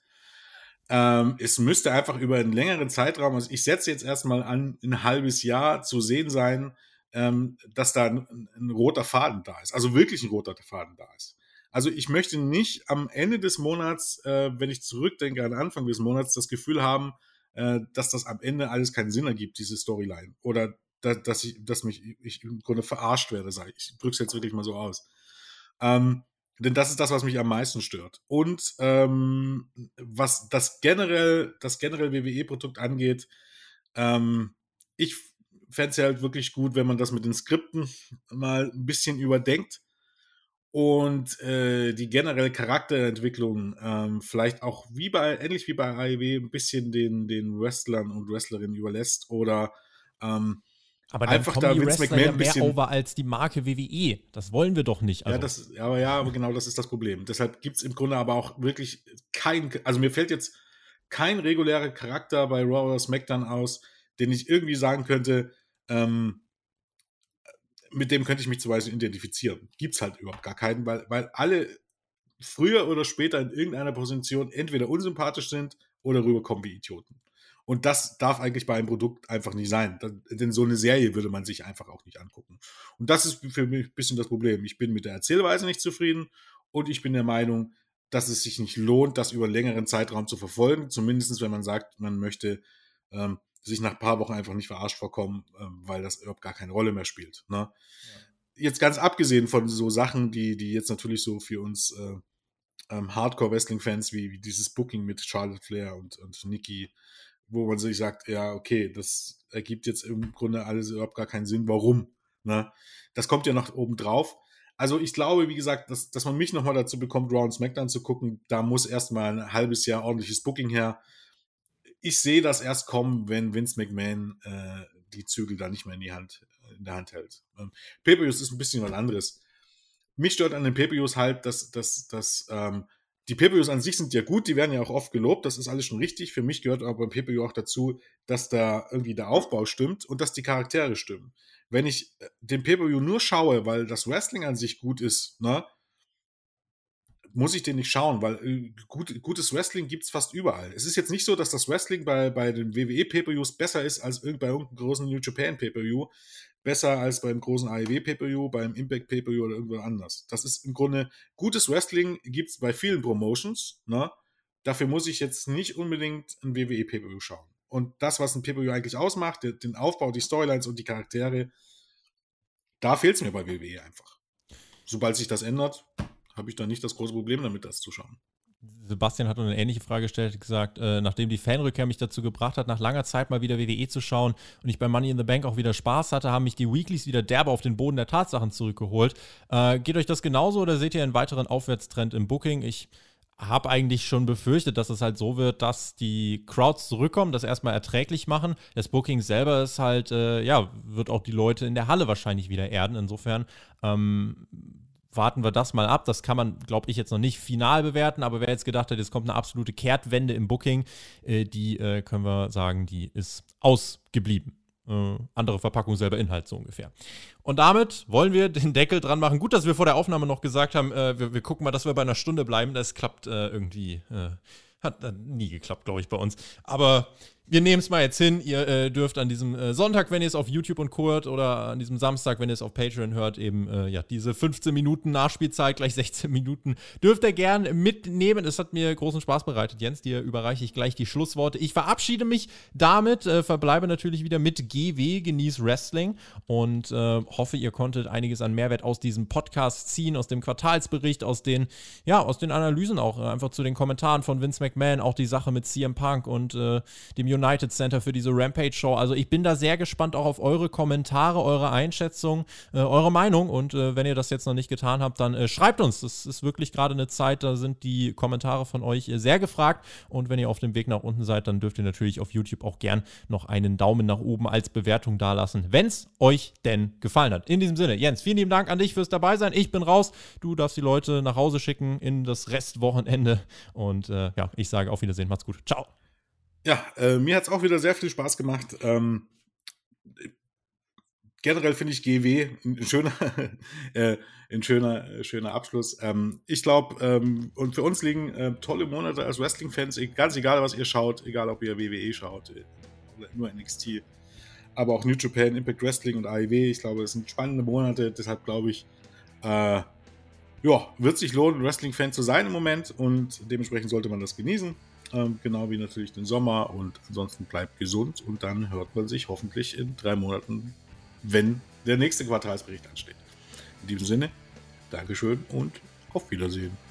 ähm, es müsste einfach über einen längeren Zeitraum, also ich setze jetzt erstmal an, ein halbes Jahr zu sehen sein, ähm, dass da ein, ein, roter Faden da ist. Also wirklich ein roter Faden da ist. Also ich möchte nicht am Ende des Monats, äh, wenn ich zurückdenke an Anfang des Monats, das Gefühl haben, äh, dass das am Ende alles keinen Sinn ergibt, diese Storyline. Oder da, dass ich, dass mich ich im Grunde verarscht werde, sage ich. Ich drücke es jetzt wirklich mal so aus. Ähm, denn das ist das, was mich am meisten stört. Und ähm, was das generell, das generell WWE-Produkt angeht, ähm, ich fände es ja halt wirklich gut, wenn man das mit den Skripten mal ein bisschen überdenkt und äh, die generelle Charakterentwicklung ähm, vielleicht auch wie bei, ähnlich wie bei AEW, ein bisschen den, den Wrestlern und Wrestlerinnen überlässt oder ähm, aber dann einfach da die Vince McMahon ja mehr bisschen, over als die Marke WWE. Das wollen wir doch nicht. Also. Ja, das, aber ja, aber genau das ist das Problem. Deshalb gibt es im Grunde aber auch wirklich kein, also mir fällt jetzt kein regulärer Charakter bei Raw oder SmackDown aus, den ich irgendwie sagen könnte, ähm, mit dem könnte ich mich zum Beispiel identifizieren. Gibt es halt überhaupt gar keinen, weil, weil alle früher oder später in irgendeiner Position entweder unsympathisch sind oder rüberkommen wie Idioten. Und das darf eigentlich bei einem Produkt einfach nicht sein. Denn so eine Serie würde man sich einfach auch nicht angucken. Und das ist für mich ein bisschen das Problem. Ich bin mit der Erzählweise nicht zufrieden und ich bin der Meinung, dass es sich nicht lohnt, das über einen längeren Zeitraum zu verfolgen. Zumindest wenn man sagt, man möchte ähm, sich nach ein paar Wochen einfach nicht verarscht vorkommen, ähm, weil das überhaupt gar keine Rolle mehr spielt. Ne? Ja. Jetzt ganz abgesehen von so Sachen, die, die jetzt natürlich so für uns äh, ähm, Hardcore-Wrestling-Fans wie, wie, dieses Booking mit Charlotte Flair und, und Nikki, wo man sich sagt, ja, okay, das ergibt jetzt im Grunde alles überhaupt gar keinen Sinn. Warum? Ne? Das kommt ja noch oben drauf. Also ich glaube, wie gesagt, dass, dass man mich nochmal dazu bekommt, Raw und SmackDown zu gucken, da muss erstmal ein halbes Jahr ordentliches Booking her ich sehe das erst kommen, wenn Vince McMahon äh, die Zügel da nicht mehr in, die Hand, in der Hand hält. Ähm, Pay-Per-Views ist ein bisschen was anderes. Mich stört an den Pay-Per-Views halt, dass, dass, dass ähm, die Pay-Per-Views an sich sind ja gut, die werden ja auch oft gelobt, das ist alles schon richtig. Für mich gehört aber beim Pay-Per-View auch dazu, dass da irgendwie der Aufbau stimmt und dass die Charaktere stimmen. Wenn ich äh, den Pay-Per-View nur schaue, weil das Wrestling an sich gut ist, ne, muss ich den nicht schauen, weil äh, gut, gutes Wrestling gibt es fast überall. Es ist jetzt nicht so, dass das Wrestling bei, bei den WWE Pay-Per-Views besser ist als bei irgendeinem großen New Japan Pay-Per-View, besser als beim großen AEW Pay-Per-View, beim Impact Pay-Per-View oder irgendwo anders. Das ist im Grunde gutes Wrestling gibt es bei vielen Promotions. Ne? Dafür muss ich jetzt nicht unbedingt ein WWE Pay-Per-View schauen. und das, was ein PPU eigentlich ausmacht, den Aufbau, die Storylines und die Charaktere, da fehlt es mir bei WWE einfach. Sobald sich das ändert, habe ich da nicht das große Problem damit, das zu schauen. Sebastian hat eine ähnliche Frage gestellt, gesagt, äh, nachdem die Fanrückkehr mich dazu gebracht hat, nach langer Zeit mal wieder WWE zu schauen und ich bei Money in the Bank auch wieder Spaß hatte, haben mich die Weeklies wieder derbe auf den Boden der Tatsachen zurückgeholt. Äh, geht euch das genauso oder seht ihr einen weiteren Aufwärtstrend im Booking? Ich habe eigentlich schon befürchtet, dass es halt so wird, dass die Crowds zurückkommen, das erstmal erträglich machen. Das Booking selber ist halt, äh, ja, wird auch die Leute in der Halle wahrscheinlich wieder erden. Insofern ähm, warten wir das mal ab. Das kann man, glaube ich, jetzt noch nicht final bewerten, aber wer jetzt gedacht hat, es kommt eine absolute Kehrtwende im Booking, äh, die äh, können wir sagen, die ist ausgeblieben. Äh, andere Verpackung, selber Inhalt, so ungefähr. Und damit wollen wir den Deckel dran machen. Gut, dass wir vor der Aufnahme noch gesagt haben, äh, wir, wir, gucken mal, dass wir bei einer Stunde bleiben. Das klappt äh, irgendwie. Äh, hat nie geklappt, glaube ich, bei uns. Aber wir nehmen es mal jetzt hin. Ihr äh, dürft an diesem äh, Sonntag, wenn ihr es auf YouTube und Co. hört, oder an diesem Samstag, wenn ihr es auf Patreon hört, eben äh, ja diese 15 Minuten Nachspielzeit, gleich 16 Minuten, dürft ihr gern mitnehmen. Es hat mir großen Spaß bereitet, Jens. Dir überreiche ich gleich die Schlussworte. Ich verabschiede mich damit, äh, verbleibe natürlich wieder mit GW, genieß Wrestling und äh, hoffe, ihr konntet einiges an Mehrwert aus diesem Podcast ziehen, aus dem Quartalsbericht, aus den, ja, aus den Analysen auch, äh, einfach zu den Kommentaren von Vince McMahon, auch die Sache mit CM Punk und dem United Center für diese Rampage-Show. Also ich bin da sehr gespannt auch auf eure Kommentare, eure Einschätzung, äh, eure Meinung. Und äh, wenn ihr das jetzt noch nicht getan habt, dann äh, schreibt uns. Das ist wirklich gerade eine Zeit, da sind die Kommentare von euch äh, sehr gefragt. Und wenn ihr auf dem Weg nach unten seid, dann dürft ihr natürlich auf YouTube auch gern noch einen Daumen nach oben als Bewertung dalassen, wenn es euch denn gefallen hat. In diesem Sinne, Jens, vielen lieben Dank an dich fürs dabei sein. Ich bin raus. Du darfst die Leute nach Hause schicken in das Restwochenende. Und äh, ja, ich sage auf Wiedersehen. Macht's gut. Ciao. Ja, äh, mir hat es auch wieder sehr viel Spaß gemacht. Ähm, generell finde ich GW ein schöner, äh, ein schöner, äh, schöner Abschluss. Ähm, ich glaube, ähm, und für uns liegen äh, tolle Monate als Wrestling-Fans, e-, ganz egal, was ihr schaut, egal ob ihr WWE schaut äh, nur NXT, aber auch New Japan, Impact Wrestling und AEW. Ich glaube, es sind spannende Monate, deshalb glaube ich, äh, ja, wird sich lohnen, Wrestling-Fan zu sein im Moment und dementsprechend sollte man das genießen. Ähm, genau wie natürlich den Sommer. Und ansonsten bleibt gesund und dann hört man sich hoffentlich in drei Monaten, wenn der nächste Quartalsbericht ansteht. In diesem Sinne, Dankeschön und auf Wiedersehen.